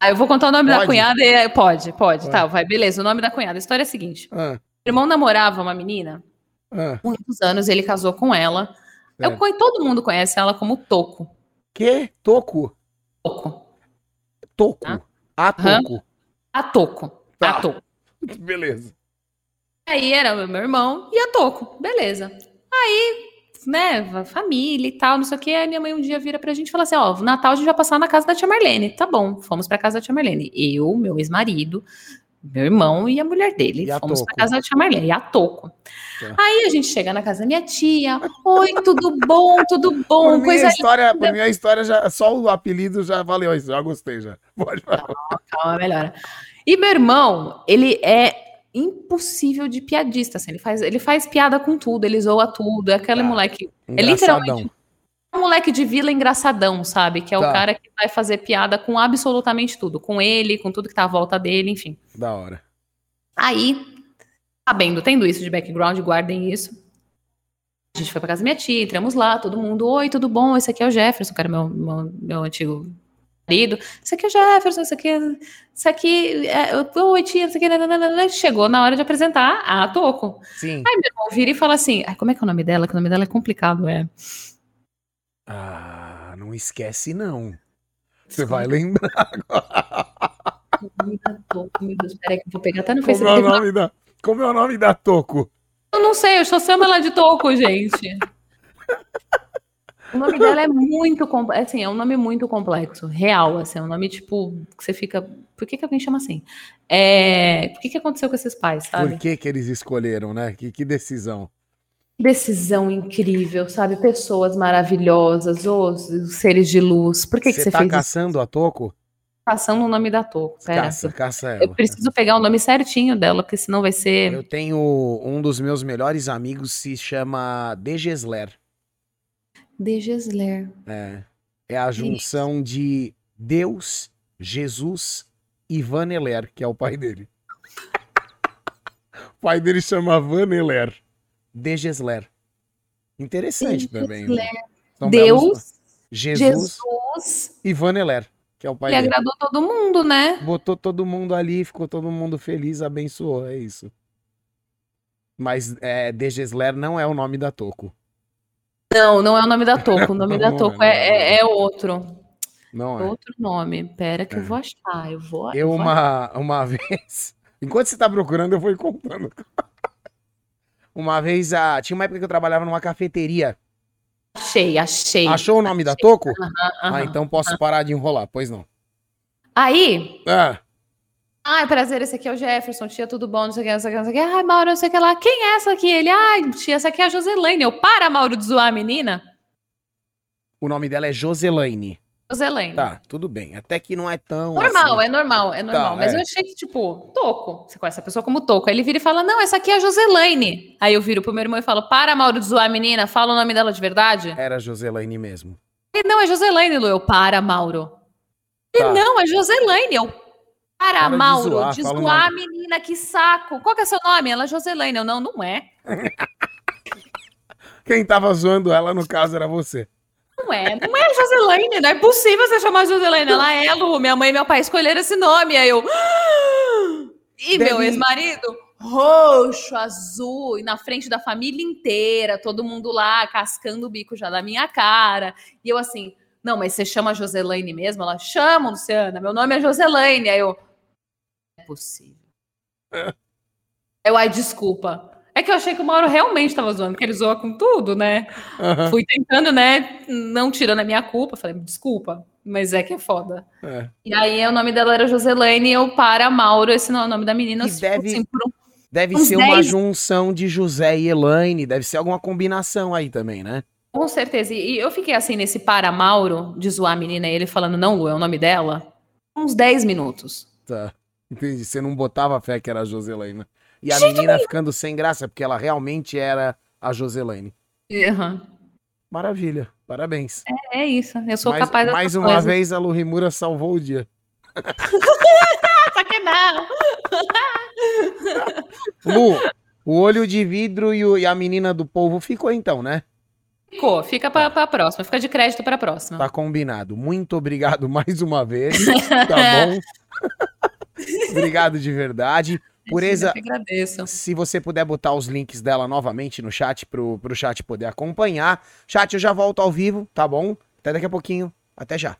Ah, eu vou contar o nome pode? da cunhada e pode, pode, pode, tá, vai, beleza. O nome da cunhada. A história é a seguinte: ah. o irmão namorava uma menina Ah, muitos anos, ele casou com ela. Eu, É. conhe- todo mundo conhece ela como Toco. que? Toco? Toco. Toco. Ah. Toco. A Toco. Tá. A Toco. *laughs* Beleza. Aí era meu irmão e a Toco. Beleza. Aí, né, família e tal, não sei o que. Aí minha mãe um dia vira pra gente e fala assim: ó, Natal a gente vai passar na casa da tia Marlene. Tá bom, fomos pra casa da tia Marlene. Eu, meu ex-marido, meu irmão e a mulher dele. A fomos pra casa da tia Marlene. E a Toco. Tá. Aí a gente chega na casa da minha tia. Oi, tudo bom, tudo Por bom, minha coisa história, por minha história já, só o apelido já valeu isso, já gostei já. Pode falar. calma, melhora. E meu irmão, ele é impossível de piadista, assim, ele faz, ele faz piada com tudo, ele zoa tudo, é aquele Tá. moleque, é literalmente um moleque de vila engraçadão, sabe? Que é Tá. o cara que vai fazer piada com absolutamente tudo, com ele, com tudo que tá à volta dele, enfim. Da hora. Aí, sabendo, tendo isso de background, guardem isso. A gente foi pra casa da minha tia, entramos lá, todo mundo, oi, tudo bom? Esse aqui é o Jefferson, era meu, meu, meu antigo marido. Esse aqui é o Jefferson, esse aqui é. Esse aqui é. Oi, tia, esse aqui. nananana. Chegou na hora de apresentar a Toco. Sim. Aí meu irmão vira e fala assim: Ai, como é que é o nome dela? Que o nome dela é complicado, é. Ah, não esquece não. Você vai lembrar agora. Meu Deus, peraí que eu vou pegar até no Como é o Facebook. nome da, como é o nome da Toco? Eu não sei, eu só chamo ela de Toco, gente. *laughs* O nome dela é muito complexo, assim, é um nome muito complexo, real, assim, é um nome tipo que você fica, por que que alguém chama assim? É, por que que aconteceu com esses pais, sabe? Por que que eles escolheram, né? Que, que decisão. Decisão incrível, sabe? Pessoas maravilhosas, os, os seres de luz. Por que que Você você tá fez isso? caçando a Toco? Passando o nome da Toco, pera. Caça, caça ela. Eu preciso pegar o nome certinho dela, porque senão vai ser Eu tenho um dos meus melhores amigos se chama Degesler. Degesler. É, é a junção de Deus, Jesus e Vaneler, que é o pai dele. o pai dele chama Vaneler. Degesler. Interessante também. né? São belos- Deus, Jesus, Jesus, e Vaneler, que é o pai ele dele. agradou todo mundo, né? Botou todo mundo ali, ficou todo mundo feliz, abençoou, é isso. Mas é, Degesler não é o nome da Toco. Não, não é o nome da Toco. O nome da *laughs* Não é, Toco é, é. é- é outro. Não é. Outro nome. Pera que É. eu vou achar. Eu vou. Eu, vou uma, uma *laughs* vez. Enquanto você tá procurando, eu vou contando. *laughs* Uma vez, a... tinha uma época que eu trabalhava numa cafeteria. Achei, achei. Achou o nome da Toco? Ah, então posso parar de enrolar, pois não. Aí, Ah, ai, prazer, esse aqui é o Jefferson, tia, tudo bom, não sei o que, não sei o que, não sei o que. Ai, Mauro, não sei o que lá. Quem é essa aqui? Ele, ai, tia, essa aqui é a Joselaine. Eu, para, Mauro, de zoar a menina. o nome dela é Joselaine. Joselaine. Tá, tudo bem. Até que não é tão. Normal, assim. é normal, é normal. Tá, Mas é. eu achei que, tipo, Toco. Você conhece a pessoa como Toco. Aí ele vira e fala: Não, essa aqui é a Joselaine. Aí eu viro pro meu irmão e falo: Para, Mauro, de zoar a menina, fala o nome dela de verdade. Era Joselaine mesmo. Ele, não, é Joselaine, Lu. Eu, para, Mauro. Tá. não, é Joselaine. Eu, para, Para de Mauro, zoar, de fala o zoar a menina, que saco. Qual que é seu nome? Ela é Joselaine. Eu, não, não é. *laughs* Quem tava zoando ela, no caso, era você. Não é, não é Joselaine, não é possível você chamar Joselaine. Ela é, Lu. Minha mãe e meu pai escolheram esse nome. Aí eu. *gasps* E meu ex-marido, roxo, azul, e na frente da família inteira, todo mundo lá, cascando o bico já da minha cara. E eu assim, não, mas você chama Joselaine mesmo? Ela chama, Luciana, meu nome é Joselaine. Aí eu. Não é possível. Eu, ai, desculpa. É que eu achei que o Mauro realmente tava zoando, porque ele zoa com tudo, né? Aham, Fui tentando, né? Não tirando a minha culpa. Falei, desculpa, mas é que é foda. é. E aí o nome dela era Joselaine e eu para Mauro, esse não é o nome da menina. Tipo, deve- assim, por um- Deve ser uma 10. junção de José e Elaine. Deve ser alguma combinação aí também, né? Com certeza. E eu fiquei assim nesse para Mauro, de zoar a menina, e ele falando, não, Lu, é o nome dela, uns 10 minutos. Tá. Entendi. Você não botava fé que era a Joselaine. E a menina ficando sem graça, porque ela realmente era a Joselaine. Aham. Maravilha. Parabéns. É isso, eu sou mais capaz mais uma coisas. vez a Lu Rimura salvou o dia. Só que não. Lu, o olho de vidro e, o- e a menina do povo ficou então, né? Ficou, fica pra, pra próxima, fica de crédito pra próxima. Tá combinado. Muito obrigado *laughs* mais uma vez. *laughs* Tá bom? *laughs* obrigado de verdade. *laughs* Pureza, se você puder botar os links dela novamente no chat pro, pro chat poder acompanhar. Chat, eu já volto ao vivo, tá bom? Até daqui a pouquinho. Até já.